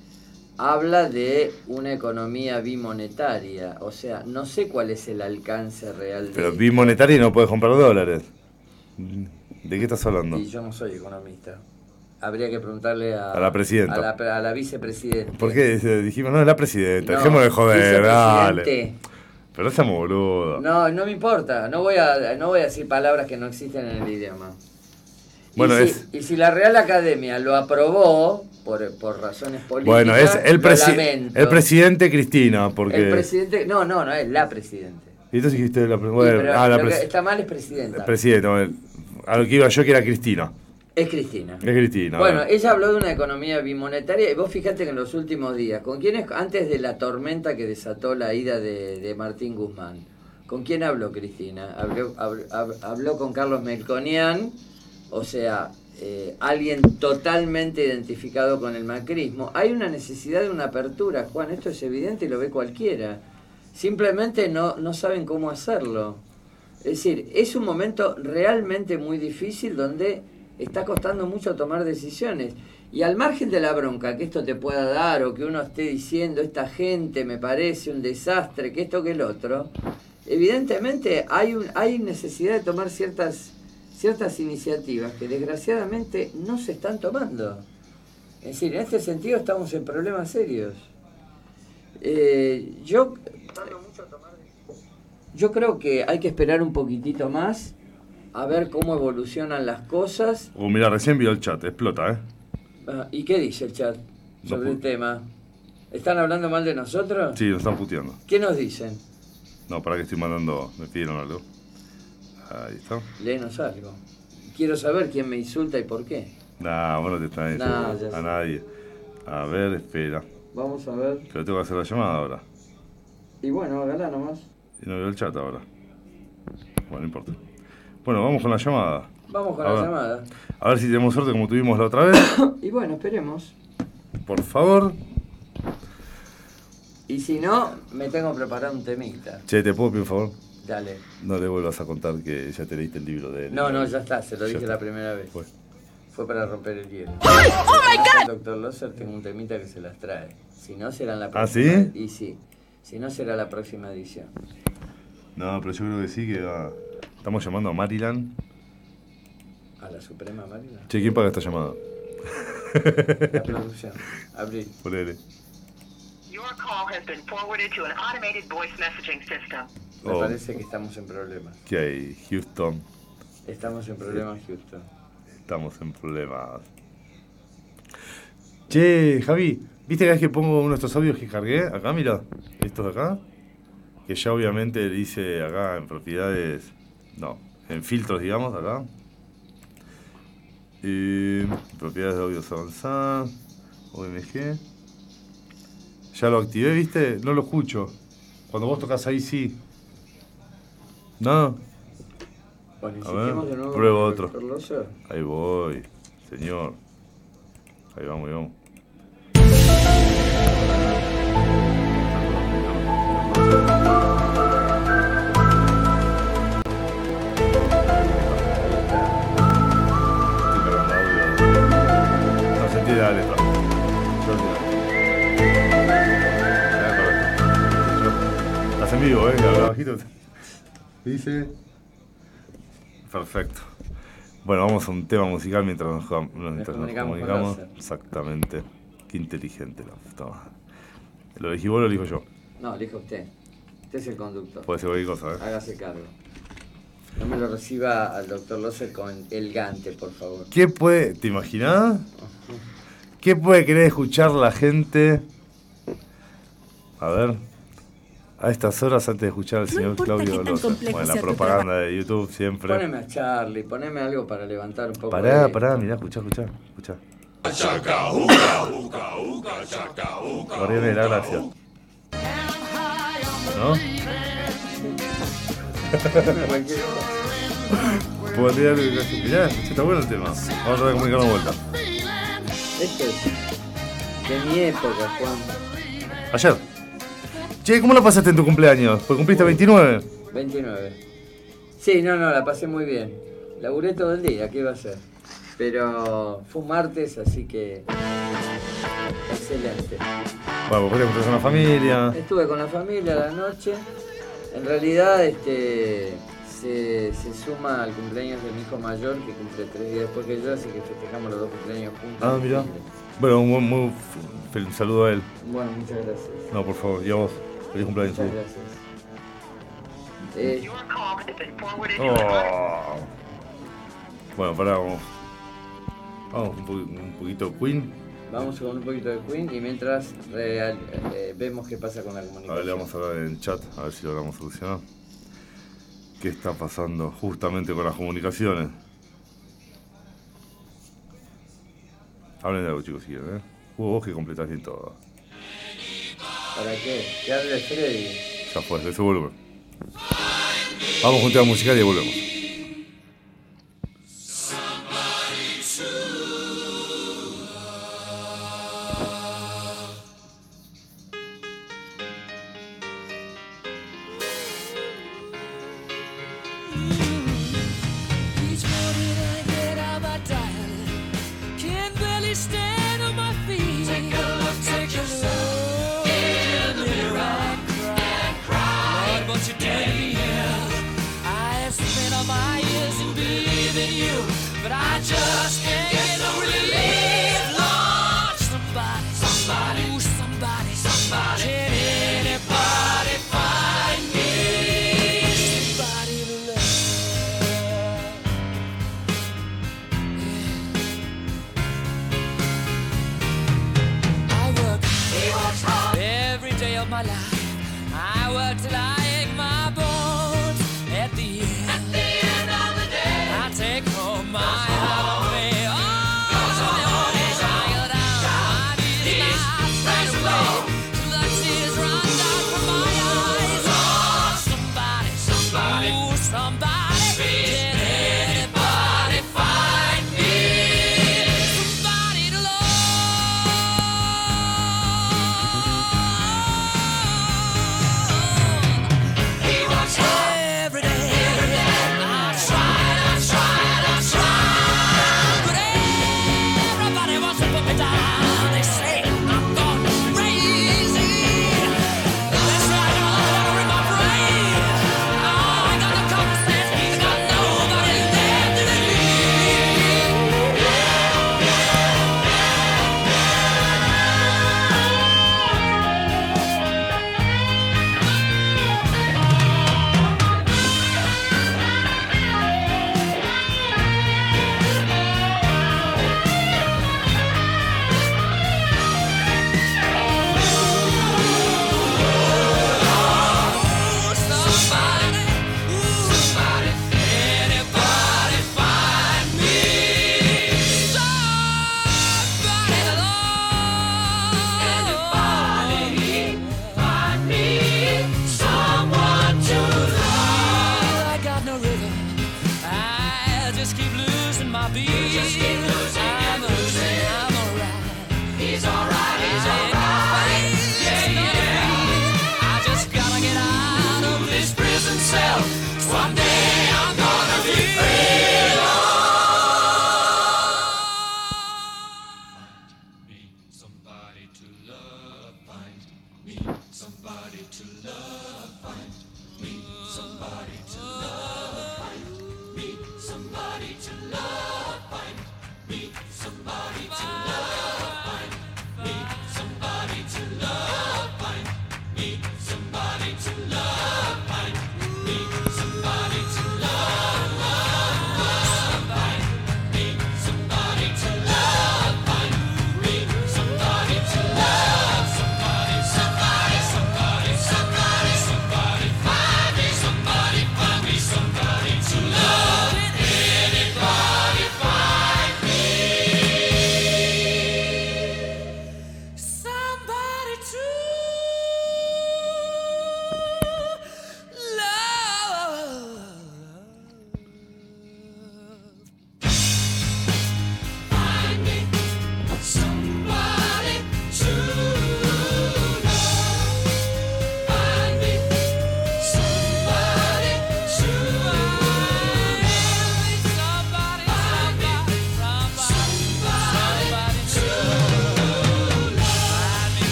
habla de una economía bimonetaria, o sea, no sé cuál es el alcance real de Pero esto. bimonetario y no puedes comprar dólares. ¿De qué estás hablando? Y yo no soy economista. Habría que preguntarle a, A la presidenta. A la, a la vicepresidenta. ¿Por qué dijimos, no, es la presidenta? No, Dejémonos de joder, dale. Pero no seamos boludos. No, no me importa. No voy a, no voy a decir palabras que no existen en el idioma. Y Bueno, si- es- y si la Real Academia lo aprobó por, por razones políticas, Bueno, es el, presi- el presidente Cristina, porque... El presidente, no, no, no es la presidente. Y entonces dijiste la, Sí, ah, la que está mal es presidenta. presidenta. bueno, A lo que iba yo que era Cristina. es Cristina. Es Cristina. Bueno, ella habló de una economía bimonetaria y vos fíjate que en los últimos días, ¿con quién es, antes de la tormenta que desató la ida de, de Martín Guzmán, ¿con quién habló Cristina? Habló, hab- hab- habló con Carlos Melconian, o sea, eh, alguien totalmente identificado con el macrismo. Hay una necesidad de una apertura, Juan, esto es evidente y lo ve cualquiera. Simplemente no, no saben cómo hacerlo. Es decir, es un momento realmente muy difícil donde está costando mucho tomar decisiones. Y al margen de la bronca que esto te pueda dar o que uno esté diciendo, esta gente me parece un desastre, que esto que el otro, evidentemente hay, un, hay necesidad de tomar ciertas, ciertas iniciativas que desgraciadamente no se están tomando. Es decir, en este sentido estamos en problemas serios. Eh, yo yo creo que hay que esperar un poquitito más a ver cómo evolucionan las cosas. Oh, mira, recién vio el chat, explota, ¿eh? Ah, ¿Y qué dice el chat No sobre el tema? ¿Están hablando mal de nosotros? Sí, nos están puteando. ¿Qué nos dicen? No, para que estoy mandando, me pidieron algo. Ahí está. Léenos algo. Quiero saber quién me insulta y por qué. Nah, bueno, te están Nah, ya a nadie. A ver, espera. Vamos a ver. Pero tengo que hacer la llamada ahora. Y bueno, hágala nomás. Y no veo el chat ahora. Bueno, no importa. Bueno, vamos con la llamada. Vamos con A la ver. llamada. A ver si tenemos suerte como tuvimos la otra vez. Y bueno, esperemos. Por favor. Y si no, me tengo preparado un temita. Che, ¿te puedo pedir un favor? Dale. No le vuelvas a contar que ya te leíste el libro de él. No, no, ya está, se lo Ya dije está. la primera vez. Fue. Fue para romper el hielo. ¡Oh, my God! Doctor Loser, tengo un temita que se las trae. Si no, será en la ¿Ah, próxima. sí? Y sí. Si no, será la próxima edición. No, pero yo creo que sí, que va. Estamos llamando a Maryland. A la Suprema Marina. Che, ¿quién paga esta llamada? La producción. Abril. Ponele. Your call has been forwarded to an automated voice messaging system. Me Oh. parece que estamos en problemas. ¿Qué hay? Houston. Estamos en problemas, Houston. Estamos en problemas. Che, Javi, ¿viste cada vez que pongo uno de estos audios que cargué? Acá, mira, estos de acá. Que ya obviamente le dice acá en propiedades. No, en filtros, digamos, acá. Propiedades de audios avanzadas. OMG. Ya lo activé, ¿viste? No lo escucho. Cuando vos tocas ahí, sí. No, Bueno, A ver, de nuevo el otro. Ahí voy, señor. Ahí vamos, ahí vamos. No se entiende la letra. Se entiende. vivo, ¿eh? Bajito. Dice. Perfecto. Bueno, vamos a un tema musical mientras nos, jugam- mientras nos comunicamos. Exactamente. Qué inteligente la toma. ¿Lo elegí vos o lo elijo yo? No, elija usted. Usted es el conductor. Puede ser cualquier cosa, ¿eh? Hágase cargo. No me lo reciba al doctor Loser con el gante, por favor. ¿Qué puede. ¿Te imaginás? ¿Qué puede querer escuchar la gente? A ver. A estas horas antes de escuchar al señor Claudio qué tan Loza. complejo Bueno, la propaganda de YouTube siempre. Poneme a Charlie, poneme algo para levantar un poco. Pará, de- pará, mirá, escuchá, escuchá, escuchá. De la Gracia. ¿No? Gracia. Mirá, está bueno el tema. Vamos a tratar de comunicar una vuelta. Esto es de mi época, Juan. Ayer. Che, ¿cómo lo pasaste en tu cumpleaños? Pues cumpliste 29. 29. Sí, no, no, la pasé muy bien. Laburé todo el día, ¿qué iba a hacer? Pero fue un martes, así que. Excelente. Bueno, juntaste con la familia. Estuve con la familia a la noche. En realidad, este. Se, se suma al cumpleaños de mi hijo mayor, que cumple tres días después que yo, así que festejamos los dos cumpleaños juntos. Ah, mira. Bueno, un, buen- muy, fel- saludo a él. Bueno, muchas gracias. No, por favor, y a vos. Feliz cumpleaños. Muchas gracias. Eh, Oh. Bueno, pará, vamos. Vamos, un, po- un poquito Queen. vamos con un poquito de Queen y mientras real- eh, vemos qué pasa con la A comunicación. ver, le vamos a hablar en chat, a ver si logramos solucionar. ¿Qué está pasando justamente con las comunicaciones? Hablen de algo, chicos, si quieren, ¿eh? Hubo vos que completaste todo. ¿Para qué? Que hable Freddy. Ya fue, su volumen. Vamos con un tema musical y volvemos.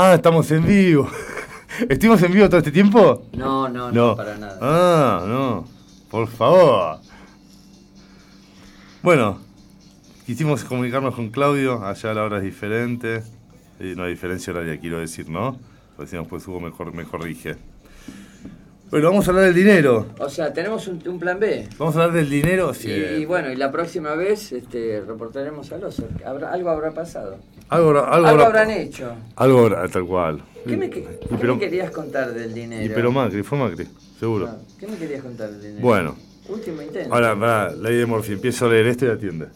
Ah, estamos en vivo. ¿Estuvimos en vivo todo este tiempo? No, no, no, para nada. Ah, no. Por favor. Bueno, quisimos comunicarnos con Claudio. Allá la hora es diferente. Y no hay diferencia horaria, quiero decir, ¿no? Si no, pues Hugo mejor, me corrige. Bueno, vamos a hablar del dinero. O sea, tenemos un, un plan B. Vamos a hablar del dinero. Sí. Y, bueno, y la próxima vez este, reportaremos al OSER. Habrá, algo habrá pasado. Algo, habrá- algo, Algo habrá- habrán hecho. Algo habrá- tal cual. ¿Qué me, qué- Y qué pero, me querías contar del dinero? y pero Macri, fue Macri, seguro. Ah, ¿Qué me querías contar del dinero? Bueno. Último intento. Ahora, pará, ley de Morphy, empiezo a leer esto y atiende.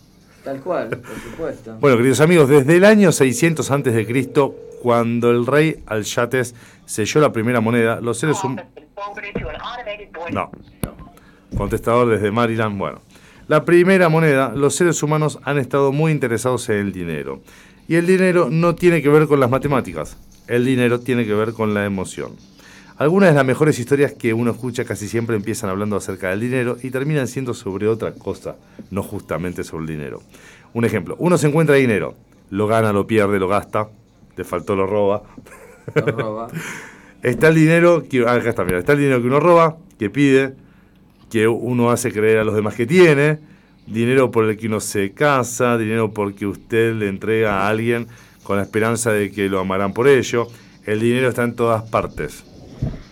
Tal cual, por supuesto. Bueno, queridos amigos, desde el año 600 antes de Cristo, cuando el rey Al-Yates selló la primera moneda, los seres humanos... No. Contestador desde Maryland. Bueno, la primera moneda, los seres humanos han estado muy interesados en el dinero. Y el dinero no tiene que ver con las matemáticas. El dinero tiene que ver con la emoción. Algunas de las mejores historias que uno escucha casi siempre empiezan hablando acerca del dinero y terminan siendo sobre otra cosa, no justamente sobre el dinero. Un ejemplo, uno se encuentra dinero, lo gana, lo pierde, lo gasta, te faltó, lo roba. Lo roba. Está el dinero que ah, acá está, está el dinero que uno roba, que pide, que uno hace creer a los demás que tiene, dinero por el que uno se casa, dinero porque usted le entrega a alguien con la esperanza de que lo amarán por ello. El dinero está en todas partes.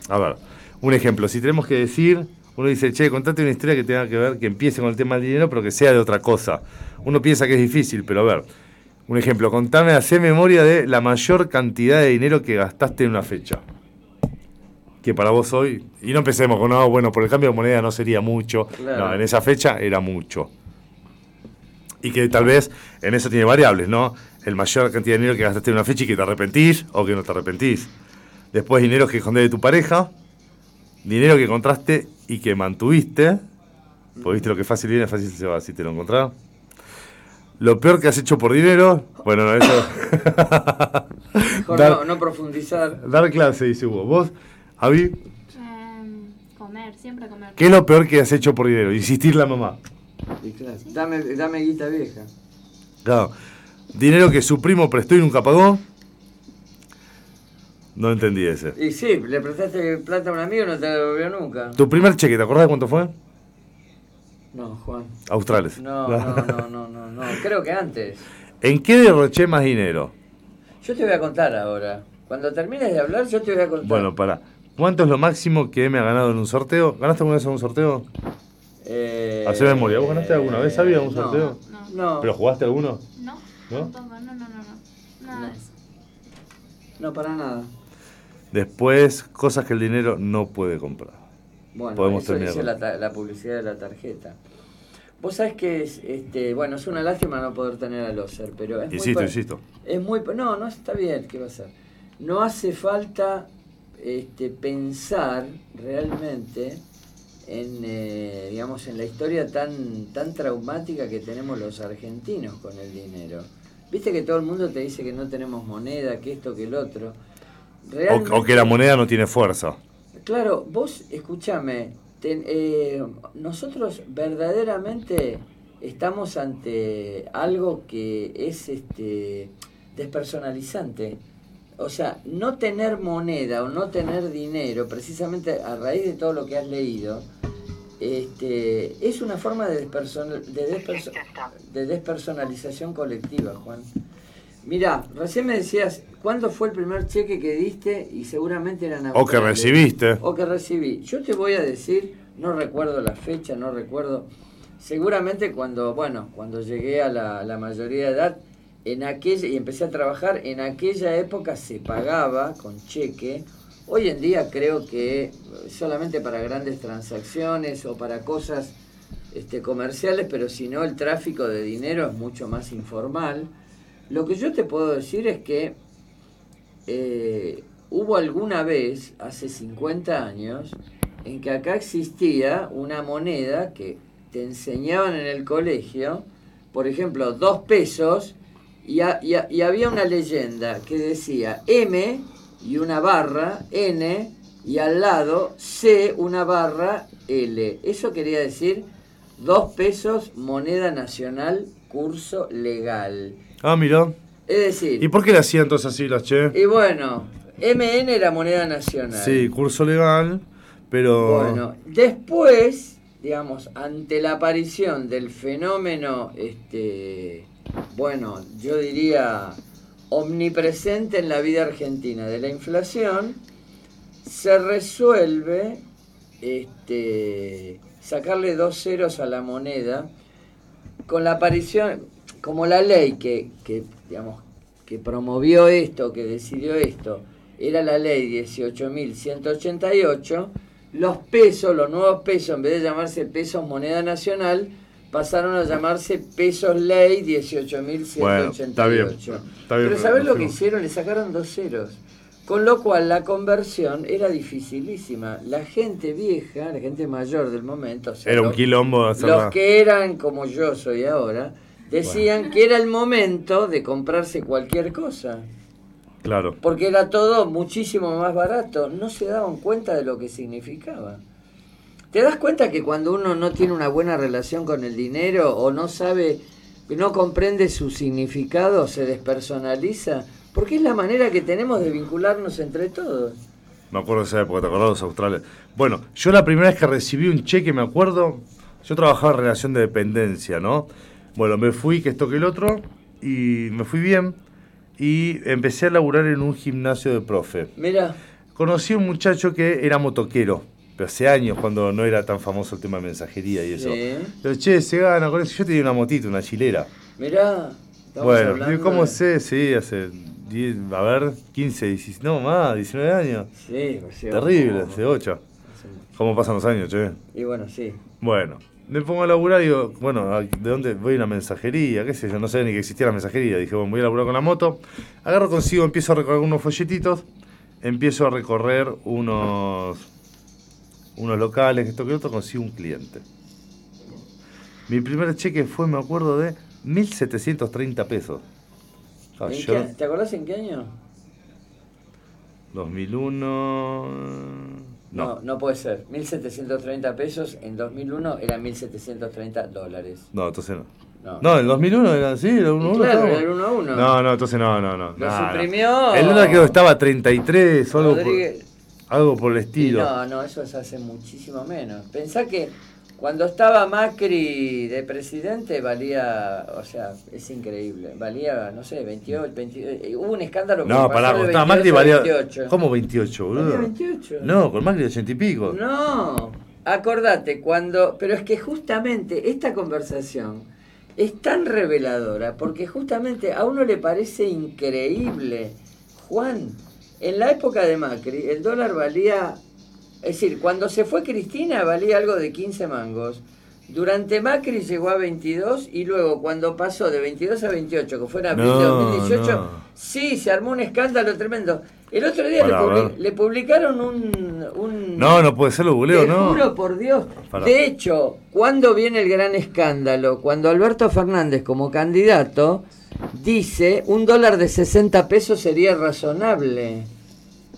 A ver, un ejemplo, si tenemos que decir, uno dice, che, contate una historia que tenga que ver, que empiece con el tema del dinero, pero que sea de otra cosa. Uno piensa que es difícil, pero a ver, un ejemplo, contame, hacé memoria de la mayor cantidad de dinero que gastaste en una fecha. Que para vos hoy, y no empecemos con, no, bueno, por el cambio de moneda no sería mucho. Claro. No, en esa fecha era mucho. Y que tal vez en eso tiene variables, ¿no? El mayor cantidad de dinero que gastaste en una fecha y que te arrepentís o que no te arrepentís. Después dinero que escondés de tu pareja, dinero que encontraste y que mantuviste. Porque viste lo que fácil viene, fácil se va si te lo encontrás. Lo peor que has hecho por dinero, bueno, no, eso. Mejor Dar- no, no profundizar. Dar clase, dice Hugo. Vos, Avi, Em, comer, siempre comer. ¿qué es lo peor que has hecho por dinero? Insistir la mamá. Y claro, dame, dame guita vieja. Claro. Dinero que su primo prestó y nunca pagó. No entendí ese. Y sí, le prestaste plata a un amigo y no te la devolvió nunca. Tu primer cheque, ¿te acordás de cuánto fue? No, Juan. Australes. No, no, no, no, no, no. Creo que antes. ¿En qué derroché más dinero? Yo te voy a contar ahora. Cuando termines de hablar, yo te voy a contar. Bueno, para. ¿Cuánto es lo máximo que me ha ganado en un sorteo? ¿Ganaste alguna vez en un sorteo? Eh, Hacé memoria. ¿Vos ganaste alguna vez, algún no, sorteo? No, ¿Pero jugaste alguno? No, ¿No? no, no, no, no. Nada de eso. no, para nada. Después, cosas que el dinero no puede comprar. Bueno, Podemos eso terminar dice con- la, publicidad de la tarjeta. Vos sabés que es, este, bueno, es una lástima no poder tener al Oser, pero es muy Insisto, insisto. Es muy, no, no está bien, ¿qué va a ser? No hace falta este, pensar realmente en, eh, digamos, en la historia tan, tan traumática que tenemos los argentinos con el dinero. Viste que todo el mundo te dice que no tenemos moneda, que esto, que el otro. O, Realmente- o que la moneda no tiene fuerza. Claro, vos escúchame, eh, nosotros verdaderamente estamos ante algo que es este despersonalizante. O sea, no tener moneda o no tener dinero, precisamente a raíz de todo lo que has leído, este, es una forma de, despersonal- de, desperso- de despersonalización colectiva, Juan. Mira, recién me decías, ¿cuándo fue el primer cheque que diste? Y seguramente eran O que recibiste. O que recibí. Yo te voy a decir, no recuerdo la fecha, no recuerdo. Seguramente cuando, bueno, cuando llegué a la, la mayoría de edad, en aquella, y empecé a trabajar, en aquella época se pagaba con cheque. Hoy en día creo que eh, solamente para grandes transacciones o para cosas este, comerciales, pero si no el tráfico de dinero es mucho más informal. Lo que yo te puedo decir es que eh, hubo alguna vez, hace 50 años, en que acá existía una moneda que te enseñaban en el colegio, por ejemplo, dos pesos, y, ha- y ha- y había una leyenda que decía M y una barra, N, y al lado C, una barra, L. Eso quería decir dos pesos, moneda nacional, curso legal. Ah, mira. Es decir, ¿Y por qué le hacían todas esas siglas, che? y bueno, MN era moneda nacional. Sí, curso legal, pero... Bueno, después, digamos, ante la aparición del fenómeno, este, bueno, yo diría omnipresente en la vida argentina de la inflación, se resuelve este, sacarle dos ceros a la moneda con la aparición, como la ley que, que, digamos, que promovió esto, que decidió esto, era la ley 18.188, los pesos, los nuevos pesos, en vez de llamarse pesos moneda nacional, pasaron a llamarse pesos ley 18.188. Bueno, está bien, está bien, Pero ¿sabés lo que hicieron? Le sacaron dos ceros. Con lo cual la conversión era dificilísima. La gente vieja, la gente mayor del momento, o sea, Era un los- quilombo hacerla. los que eran como yo soy ahora, decían que era el momento de comprarse cualquier cosa. Claro. Porque era todo muchísimo más barato. No se daban cuenta de lo que significaba. ¿Te das cuenta que cuando uno no tiene una buena relación con el dinero o no sabe, no comprende su significado, se despersonaliza? Porque es la manera que tenemos de vincularnos entre todos. Me acuerdo de esa época, ¿te acordás de los australes? Bueno, yo la primera vez que recibí un cheque, me acuerdo, yo trabajaba en relación de dependencia, ¿no? Bueno, me fui, que esto que el otro, y me fui bien, y empecé a laburar en un gimnasio de profe. Mira, Conocí a un muchacho que era motoquero, pero hace años, cuando no era tan famoso el tema de mensajería y eso. Sí. Pero, che, se gana con eso. Yo tenía una motito, una chilera. estamos Bueno, hablando ¿cómo sé? Sí, hace 10, a ver, 15, 16, no más, 19 años. Sí, pues sí, Terrible, hace 8. ¿Cómo pasan los años, che? Y bueno, sí. Bueno, me pongo a laburar y digo, bueno, ¿a- ¿de dónde voy a una mensajería? ¿Qué sé yo? No sabía ni que existía la mensajería. Dije, bueno, voy a laburar con la moto. Agarro consigo, empiezo a recorrer unos folletitos, empiezo a recorrer unos, unos locales, esto que otro, consigo un cliente. Mi primer cheque fue, me acuerdo, de 1.730 pesos. Ah, ¿En yo- qué- ¿Te acordás en qué año? 2001... No, No, no puede ser. 1.730 pesos en 2001 eran 1.730 dólares. no, entonces no. No. No, en 2001 era así, era 1 Y 1 claro, era el 1 a 1. No, no, entonces no, no, no. Lo suprimió. El dólar creo que estaba a 33 o algo por, Rodríguez. Algo por el Y estilo. No, no, eso es hace muchísimo menos. Pensá que cuando estaba Macri de presidente valía, o sea, es increíble, valía, no sé, 28, 28 eh, hubo un escándalo No, pará, cuando estaba 28 Macri valía. 28. ¿Cómo 28, boludo? Valía 28. No, con Macri 80 y pico. No, acordate, cuando. Pero es que justamente esta conversación es tan reveladora porque justamente a uno le parece increíble. Juan, en la época de Macri, el dólar valía. Es decir, cuando se fue Cristina valía algo de 15 mangos. Durante Macri llegó a 22 y luego cuando pasó de 22 a 28, que fue en abril de No, 2018, no. sí, se armó un escándalo tremendo. El otro día le, Pará, publi- a ver. le publicaron un, un No, no puede ser lo buleo, no. juro por Dios. De hecho, cuando viene el gran escándalo, cuando Alberto Fernández como candidato dice un dólar de 60 pesos sería razonable.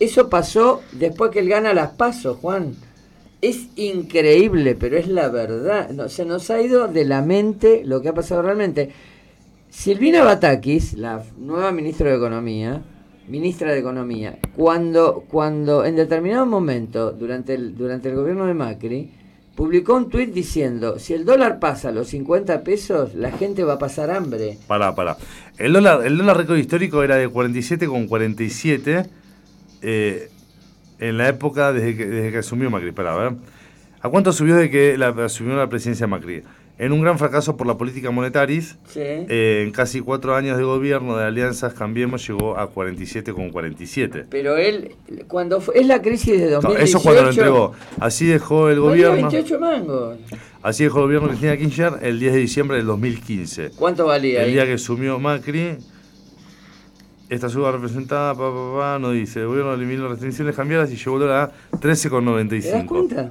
Eso pasó después que él gana las pasos, Juan. Es increíble, pero es la verdad. No, se nos ha ido de la mente lo que ha pasado realmente. Silvina Batakis, la nueva ministra de Economía, ministra de Economía, cuando, cuando en determinado momento, durante el, durante el gobierno de Macri, publicó un tuit diciendo, si el dólar pasa los 50 pesos, la gente va a pasar hambre. Pará, pará. El dólar, el dólar récord histórico era de 47,47 eh, en la época desde que, desde que asumió Macri. Pará, a ver. ¿A cuánto subió desde que la, asumió la presidencia Macri? En un gran fracaso por la política monetaris, Sí. eh, en casi cuatro años de gobierno de alianzas Cambiemos llegó a 47,47. Pero él, cuando fue, es la crisis de No, 2018. eso cuando lo entregó. Así dejó el gobierno. 28 mangos. Así dejó el gobierno de Cristina Kirchner el 10 de diciembre del 2015. ¿Cuánto valía? El ahí? día que asumió Macri, esta suba representada, pa, pa, pa, no dice, el gobierno eliminó las restricciones cambiadas y llevó a ¿Te das 13,95. cuenta?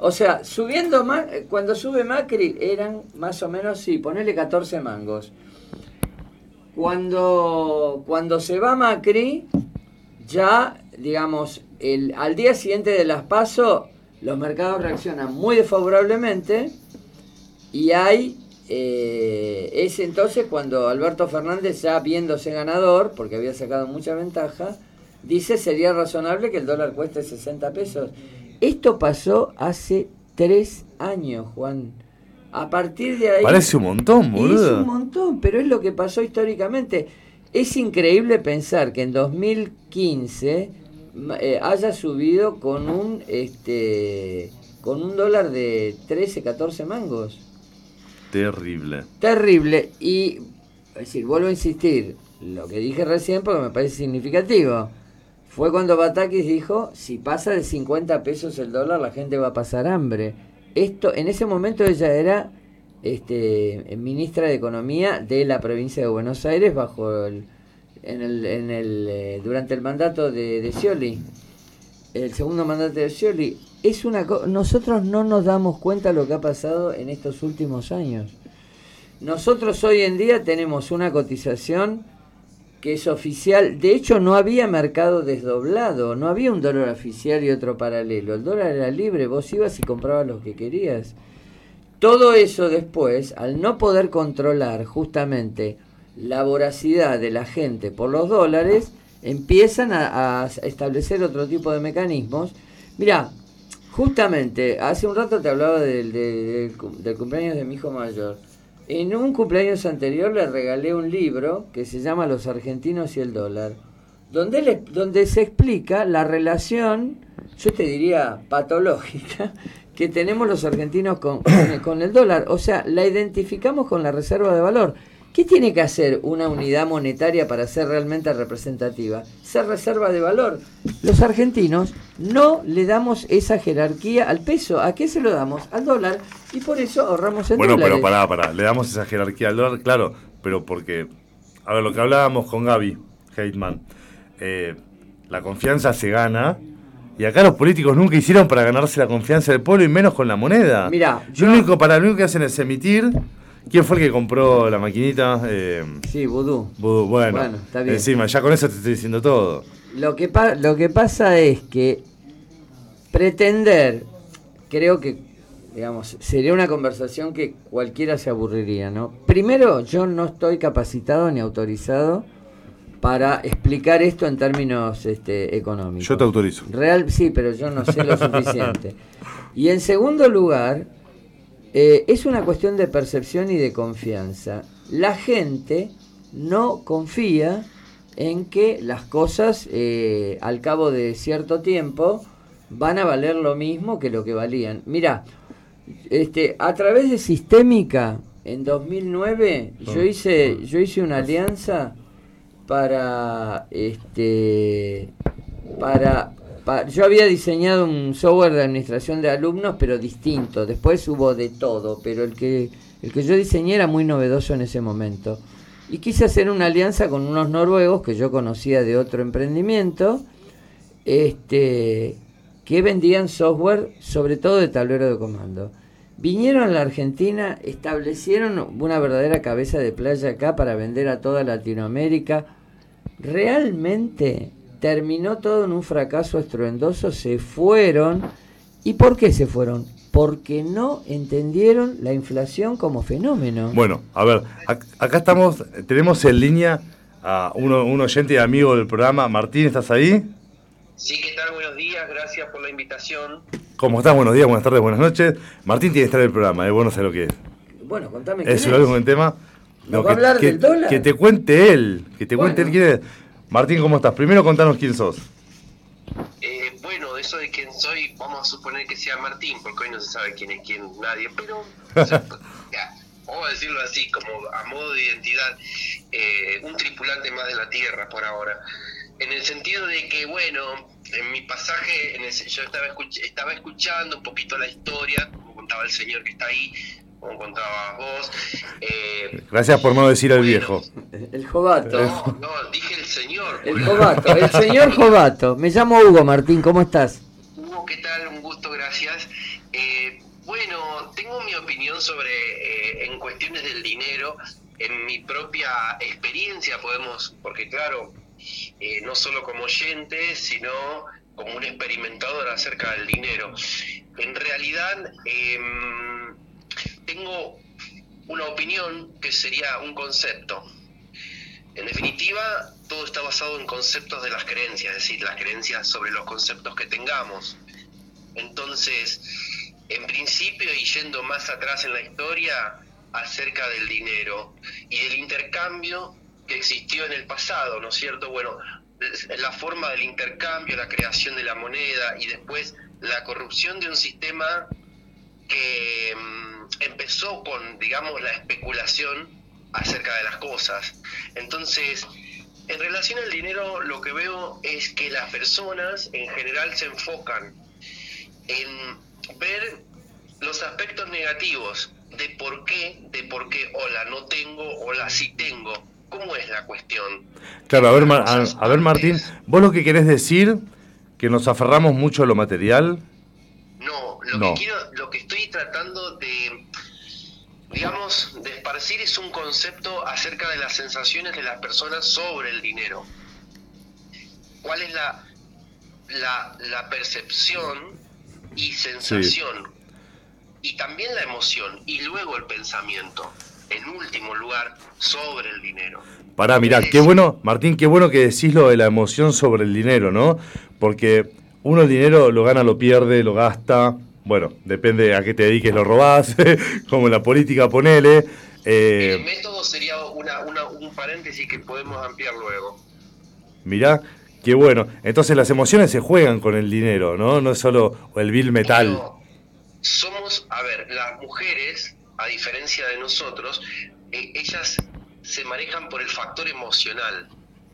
O sea, subiendo Ma- cuando sube Macri eran más o menos, sí, ponele 14 mangos. Cuando, cuando se va Macri, ya, digamos, el, al día siguiente de las PASO, los mercados reaccionan muy desfavorablemente y hay eh, es entonces cuando Alberto Fernández, ya viéndose ganador, porque había sacado mucha ventaja, dice sería razonable que el dólar cueste 60 pesos. Esto pasó hace tres años, Juan. A partir de ahí... Parece un montón, boludo. Es un montón, pero es lo que pasó históricamente. Es increíble pensar que en 2015 ma- eh, haya subido con un este con un dólar de 13, 14 mangos. Terrible. Terrible. Y, es decir, vuelvo a insistir, lo que dije recién porque me parece significativo. Fue cuando Batakis dijo, si pasa de 50 pesos el dólar, la gente va a pasar hambre. Esto, en ese momento ella era este, ministra de Economía de la provincia de Buenos Aires bajo el, en el, en el, eh, durante el mandato de, de Scioli el segundo mandato de Scioli, es una nosotros no nos damos cuenta lo que ha pasado en estos últimos años. Nosotros hoy en día tenemos una cotización que es oficial, de hecho no había mercado desdoblado, no había un dólar oficial y otro paralelo, el dólar era libre, vos ibas y comprabas lo que querías. Todo eso después, al no poder controlar justamente la voracidad de la gente por los dólares, empiezan a, establecer otro tipo de mecanismos. Mira, justamente, hace un rato te hablaba del, del- del cumpleaños de mi hijo mayor. En un cumpleaños anterior le regalé un libro que se llama Los argentinos y el dólar, donde, le- donde se explica la relación, yo te diría patológica, que tenemos los argentinos con, con el- con el dólar. O sea, la identificamos con la reserva de valor. ¿Qué tiene que hacer una unidad monetaria para ser realmente representativa? Ser reserva de valor. Los argentinos no le damos esa jerarquía al peso. ¿A qué se lo damos? Al dólar. Y por eso ahorramos en Bueno, dólares. pero pará, pará. Le damos esa jerarquía al dólar, claro, pero porque. A ver, lo que hablábamos con Gaby Heitman. eh, la confianza se gana. Y acá los políticos nunca hicieron para ganarse la confianza del pueblo y menos con la moneda. Mirá, yo lo único, para lo único que hacen es emitir. ¿Quién fue el que compró la maquinita? Eh, Sí, vudú. Vudú. Bueno, Bueno, está bien. encima, ya con eso te estoy diciendo todo. Lo que, pa- lo que pasa es que pretender, creo que, digamos, sería una conversación que cualquiera se aburriría, ¿no? Primero, yo no estoy capacitado ni autorizado para explicar esto en términos este, económicos. Yo te autorizo. Real, sí, pero yo no sé lo suficiente. Y en segundo lugar, eh, es una cuestión de percepción y de confianza. La gente no confía en que las cosas eh, al cabo de cierto tiempo van a valer lo mismo que lo que valían. Mira, este, a través de Sistémica, en 2009, yo hice, yo hice una alianza para este para, yo había diseñado un software de administración de alumnos pero distinto. Después hubo de todo pero el que el que yo diseñé era muy novedoso en ese momento. Y quise hacer una alianza con unos noruegos que yo conocía de otro emprendimiento este que vendían software sobre todo de tablero de comando. Vinieron a la Argentina, establecieron una verdadera cabeza de playa acá para vender a toda Latinoamérica. Realmente terminó todo en un fracaso estruendoso, se fueron. ¿Y por qué se fueron? Porque no entendieron la inflación como fenómeno. Bueno, a ver, ac- acá estamos, tenemos en línea a uno, un oyente y amigo del programa. Martín, ¿estás ahí? Sí, ¿qué tal? Buenos días, gracias por la invitación. ¿Cómo estás? Buenos días, buenas tardes, buenas noches. Martín tiene que estar en el programa, es bueno sé lo que es. Bueno, contame quién Es es. lo mismo el tema. ¿Nos va a hablar que, del dólar? que te cuente él, que te cuente él quién es. Martín, ¿cómo estás? Primero contanos quién sos. Eh, bueno, eso de quién soy, vamos a suponer que sea Martín, porque hoy no se sabe quién es quién, nadie, pero o sea, ya, vamos a decirlo así, como a modo de identidad, eh, un tripulante más de la Tierra por ahora. En el sentido de que, bueno, en mi pasaje, en el- yo estaba, escuch- estaba escuchando un poquito la historia, como contaba el señor que está ahí, como contabas vos. eh, Gracias por no decir al Bueno. viejo. El Jovato. no, no, dije el señor. El. Jovato, el señor Jovato. Me llamo Hugo Martín, ¿cómo estás? Hugo, ¿qué tal? Un gusto, gracias. Eh, bueno, tengo mi opinión sobre, eh, en cuestiones del dinero, en mi propia experiencia podemos, porque claro, eh, no solo como oyente, sino como un experimentador acerca del dinero. En realidad, em, tengo una opinión que sería un concepto. En definitiva, todo está basado en conceptos de las creencias, es decir, las creencias sobre los conceptos que tengamos. Entonces, en principio, y yendo más atrás en la historia, acerca del dinero y del intercambio que existió en el pasado, ¿no es cierto? Bueno, la forma del intercambio, la creación de la moneda y después la corrupción de un sistema que mm, empezó con, digamos, la especulación acerca de las cosas. Entonces, en relación al dinero, lo que veo es que las personas en general se enfocan en ver los aspectos negativos de por qué, de por qué, hola, no tengo, hola, sí tengo. ¿Cómo es la cuestión? Claro, a ver, a, ver Martín, vos lo que querés decir, que nos aferramos mucho a lo material. No, lo, Que, quiero, lo que estoy tratando de, digamos, de esparcir es un concepto acerca de las sensaciones de las personas sobre el dinero. ¿Cuál es la, la, la percepción y sensación y también la emoción y luego el pensamiento, en último lugar, sobre el dinero. Pará, mirá, qué bueno, Martín, qué bueno que decís lo de la emoción sobre el dinero, ¿no? Porque uno el dinero lo gana, lo pierde, lo gasta, bueno, depende a qué te dediques, lo robás, como en la política ponele. Eh, el método sería un paréntesis que podemos ampliar luego. Mirá, qué bueno. Entonces las emociones se juegan con el dinero, ¿no? No es solo el bill metal somos, a ver, las mujeres, a diferencia de nosotros, eh, ellas se manejan por el factor emocional.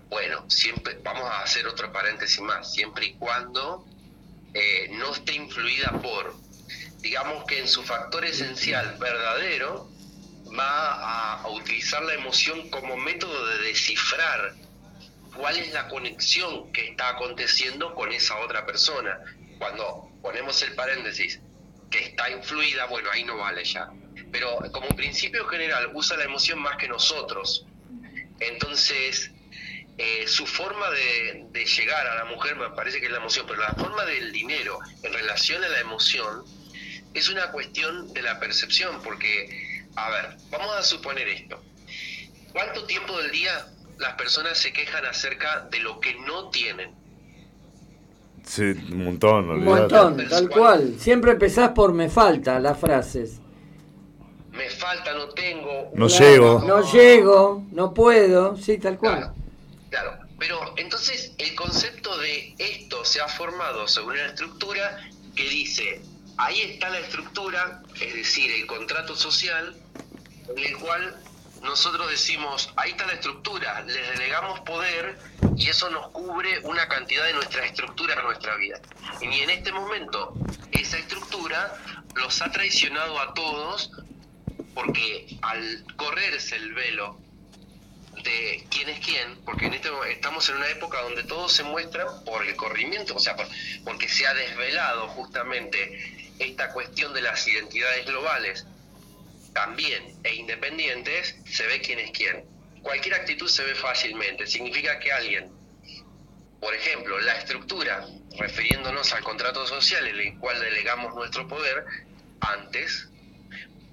Bueno, siempre, vamos a hacer otro paréntesis más, siempre y cuando eh, no esté influida por, digamos que en su factor esencial verdadero, va a utilizar la emoción como método de descifrar cuál es la conexión que está aconteciendo con esa otra persona. Cuando ponemos el paréntesis, que está influida, bueno, ahí no vale ya. Pero como principio general usa la emoción más que nosotros. Entonces, eh, su forma de, de, llegar a la mujer me parece que es la emoción, pero la forma del dinero en relación a la emoción es una cuestión de la percepción, porque, a ver, vamos a suponer esto. ¿Cuánto tiempo del día las personas se quejan acerca de lo que no tienen? Sí, un montón, Un montón, tal cual. Siempre empezás por me falta las frases. Me falta, no tengo. No llego. No llego, no puedo, sí, tal cual. Claro, pero entonces el concepto de esto se ha formado sobre una estructura que dice, ahí está la estructura, es decir, el contrato social, en el cual nosotros decimos, ahí está la estructura, les delegamos poder y eso nos cubre una cantidad de nuestra estructura en nuestra vida. Y en este momento esa estructura los ha traicionado a todos porque al correrse el velo de quién es quién, porque en este, estamos en una época donde todo se muestra por el corrimiento, o sea, porque se ha desvelado justamente esta cuestión de las identidades globales también e independientes, se ve quién es quién. Cualquier actitud se ve fácilmente. Significa que alguien, por ejemplo, la estructura, refiriéndonos al contrato social en el cual delegamos nuestro poder, antes,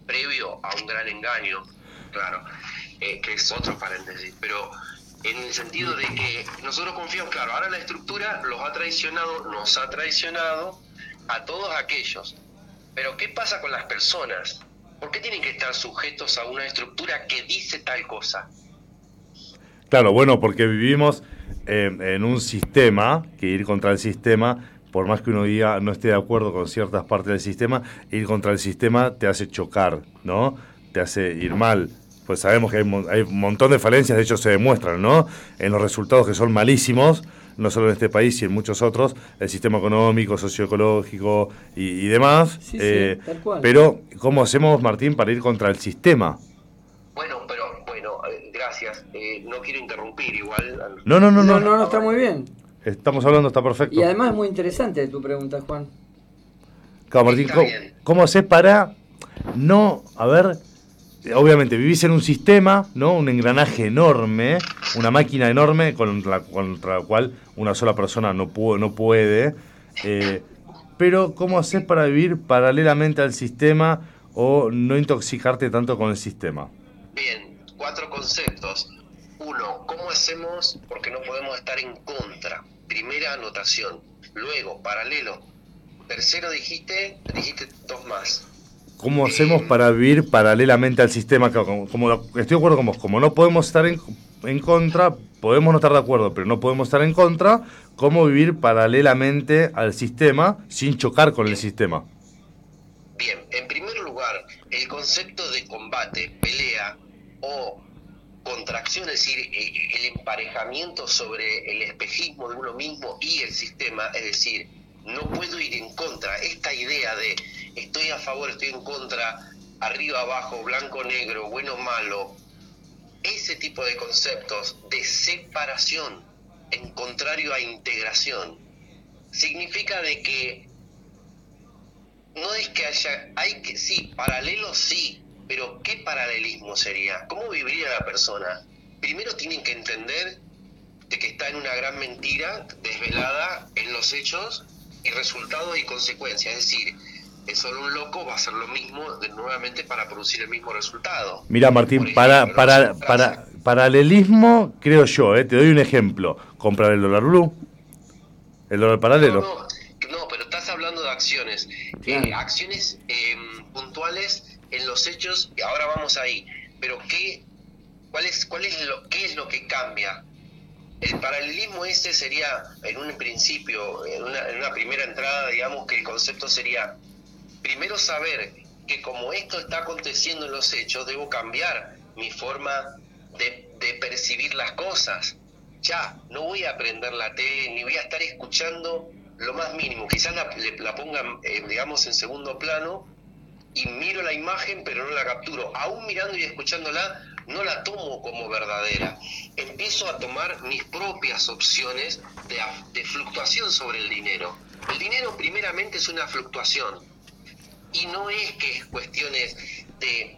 previo a un gran engaño, claro, eh, que es otro paréntesis, pero en el sentido de que nosotros confiamos, claro, ahora la estructura los ha traicionado, nos ha traicionado a todos aquellos. Pero ¿qué pasa con las personas? ¿Por qué tienen que estar sujetos a una estructura que dice tal cosa? Claro, bueno, porque vivimos en un sistema, que ir contra el sistema, por más que uno diga no esté de acuerdo con ciertas partes del sistema, ir contra el sistema te hace chocar, ¿no? Te hace ir mal. Pues sabemos que hay, hay un montón de falencias, de hecho se demuestran, ¿no? En los resultados que son malísimos, no solo en este país y en muchos otros, el sistema económico, socioecológico y, demás. Eh, pero, ¿cómo hacemos, Martín, para ir contra el sistema? Bueno, pero, bueno, eh, gracias. Eh, no quiero interrumpir igual. No, no, no, no. No, no, está muy bien. Estamos hablando, está perfecto. Y además es muy interesante tu pregunta, Juan. Claro, Martín, ¿cómo, ¿cómo haces para no, a ver, obviamente vivís en un sistema, ¿no? Un engranaje enorme, una máquina enorme contra, contra la cual una sola persona no, puede, no puede. Eh, pero, ¿cómo haces para vivir paralelamente al sistema o no intoxicarte tanto con el sistema? Bien, cuatro conceptos. Uno, ¿cómo hacemos porque no podemos estar en contra? Primera anotación. Luego, paralelo. Tercero dijiste, dijiste dos más. ¿Cómo hacemos para vivir paralelamente al sistema? Como, estoy de acuerdo con vos, como no podemos estar en, en contra, podemos no estar de acuerdo, pero no podemos estar en contra, ¿cómo vivir paralelamente al sistema sin chocar con el sistema? Bien, en primer lugar, el concepto de combate, pelea o contracción, es decir, eh, el emparejamiento sobre el espejismo de uno mismo y el sistema, es decir, no puedo ir en contra. Esta idea de estoy a favor, estoy en contra, arriba, abajo, blanco, negro, bueno, malo, ese tipo de conceptos de separación en contrario a integración, significa de que no es que haya, hay que, sí, paralelo sí, pero ¿qué paralelismo sería? ¿Cómo viviría la persona? Primero tienen que entender de que está en una gran mentira desvelada en los hechos y resultados y consecuencias. Es decir, es solo un loco va a hacer lo mismo de, nuevamente para producir el mismo resultado. Mira, Martín, para, para, para, paralelismo, creo yo, eh, te doy un ejemplo. Comprar el dólar blue, el dólar paralelo. No, no, no, pero estás hablando de acciones. Claro. Eh, acciones eh, puntuales en los hechos, y ahora vamos ahí. Pero ¿qué, cuál es, cuál es lo, ¿qué es lo que cambia? El paralelismo ese sería, en un principio, en una, en una primera entrada, digamos que el concepto sería, primero saber que como esto está aconteciendo en los hechos, debo cambiar mi forma de, de percibir las cosas. Ya, no voy a prender la tele, ni voy a estar escuchando lo más mínimo. Quizás la, la pongan, eh, digamos, en segundo plano y miro la imagen, pero no la capturo. Aún mirando y escuchándola, no la tomo como verdadera. Empiezo a tomar mis propias opciones de, de fluctuación sobre el dinero. El dinero primeramente es una fluctuación. Y no es que es cuestiones de,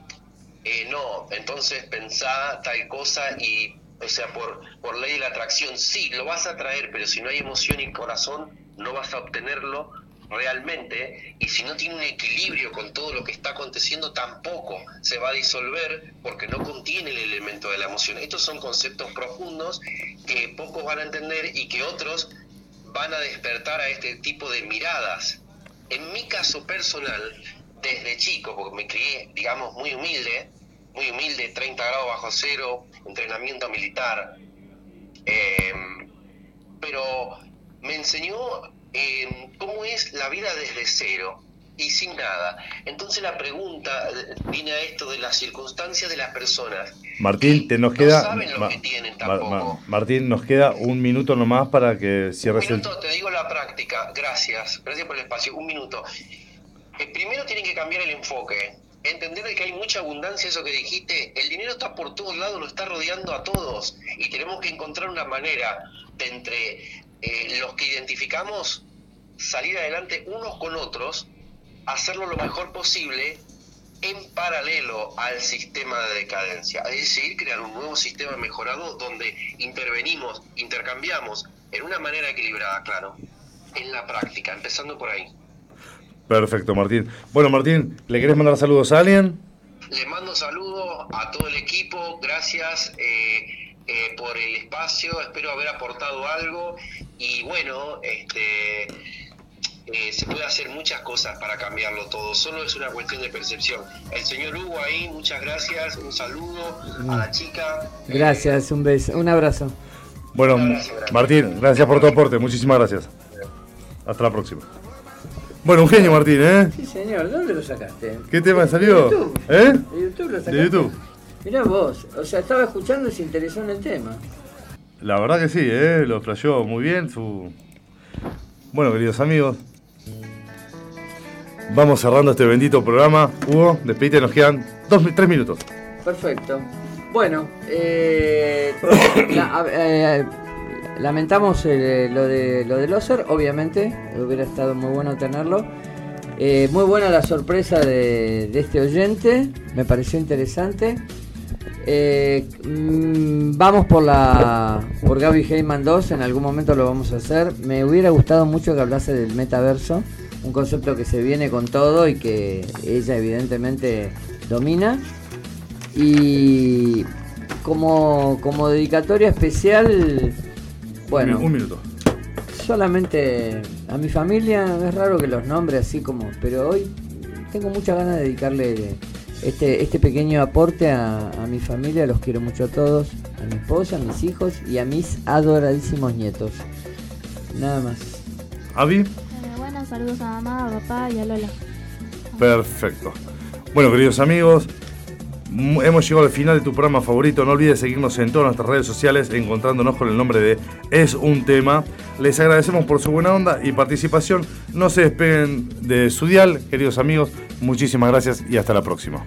eh, no, entonces pensá tal cosa y, o sea, por, por ley de la atracción, sí, lo vas a traer, pero si no hay emoción y corazón, no vas a obtenerlo realmente. Y si no tiene un equilibrio con todo lo que está aconteciendo, tampoco se va a disolver porque no contiene el elemento de la emoción. Estos son conceptos profundos que pocos van a entender y que otros van a despertar a este tipo de miradas. En mi caso personal, desde chico, porque me crié, digamos, muy humilde, muy humilde, 30 grados bajo cero, entrenamiento militar, eh, pero me enseñó eh, cómo es la vida desde cero y sin nada. Entonces la pregunta eh, viene a esto de las circunstancias de las personas. Martín, te nos No queda. saben lo Ma- que tienen Ma- Ma- tampoco. Martín, nos queda un minuto nomás para que Un cierres el. minuto, te digo la práctica. Gracias. Gracias por el espacio. Un minuto. Eh, primero tienen que cambiar el enfoque. Entender de que hay mucha abundancia, eso que dijiste. El dinero está por todos lados, lo está rodeando a todos. Y tenemos que encontrar una manera de entre eh, los que identificamos salir adelante unos con otros, hacerlo lo mejor posible en paralelo al sistema de decadencia. Es decir, crear un nuevo sistema mejorado donde intervenimos, intercambiamos en una manera equilibrada, claro, en la práctica, empezando por ahí. Perfecto, Martín. Bueno, Martín, ¿le querés mandar saludos a alguien? Les mando saludos a todo el equipo, gracias eh, eh, por el espacio, espero haber aportado algo y bueno, este, eh, se puede hacer muchas cosas para cambiarlo todo, solo es una cuestión de percepción. El señor Hugo ahí, muchas gracias, un saludo a la chica. Gracias, un beso, un abrazo. Bueno, Martín, gracias por tu aporte. Muchísimas gracias. Hasta la próxima. Bueno, un genio, Martín, ¿eh? Sí, señor, ¿dónde lo sacaste? ¿Qué tema salió? De YouTube. ¿Eh? ¿De YouTube lo sacaste? De YouTube. Mirá vos, o sea, estaba escuchando y se interesó en el tema. La verdad que sí, ¿eh? Lo flasheó muy bien su... Bueno, queridos amigos. Vamos cerrando este bendito programa. Hugo, despedite, nos quedan dos, tres minutos. Perfecto. Bueno, eh, eh, lamentamos eh, lo de lo del Loser, obviamente, hubiera estado muy bueno tenerlo. Muy buena la sorpresa de, de este oyente, me pareció interesante. Mm, vamos por la por Gaby Heyman 2, en algún momento lo vamos a hacer. Me hubiera gustado mucho que hablase del metaverso, un concepto que se viene con todo y que ella evidentemente domina. Y como, como dedicatoria especial, bueno, Un minuto. solamente a mi familia, es raro que los nombre así como, pero hoy tengo muchas ganas de dedicarle este, este pequeño aporte a, a mi familia, los quiero mucho a todos, a mi esposa, a mis hijos y a mis adoradísimos nietos. Nada más. Avi, Saludos a mamá, a papá y a Lola. perfecto. Bueno, queridos amigos, hemos llegado al final de tu programa favorito. No olvides seguirnos en todas nuestras redes sociales, encontrándonos con el nombre de Es un tema. Les agradecemos por su buena onda y participación. No se despeguen de su dial, queridos amigos. Muchísimas gracias y hasta la próxima.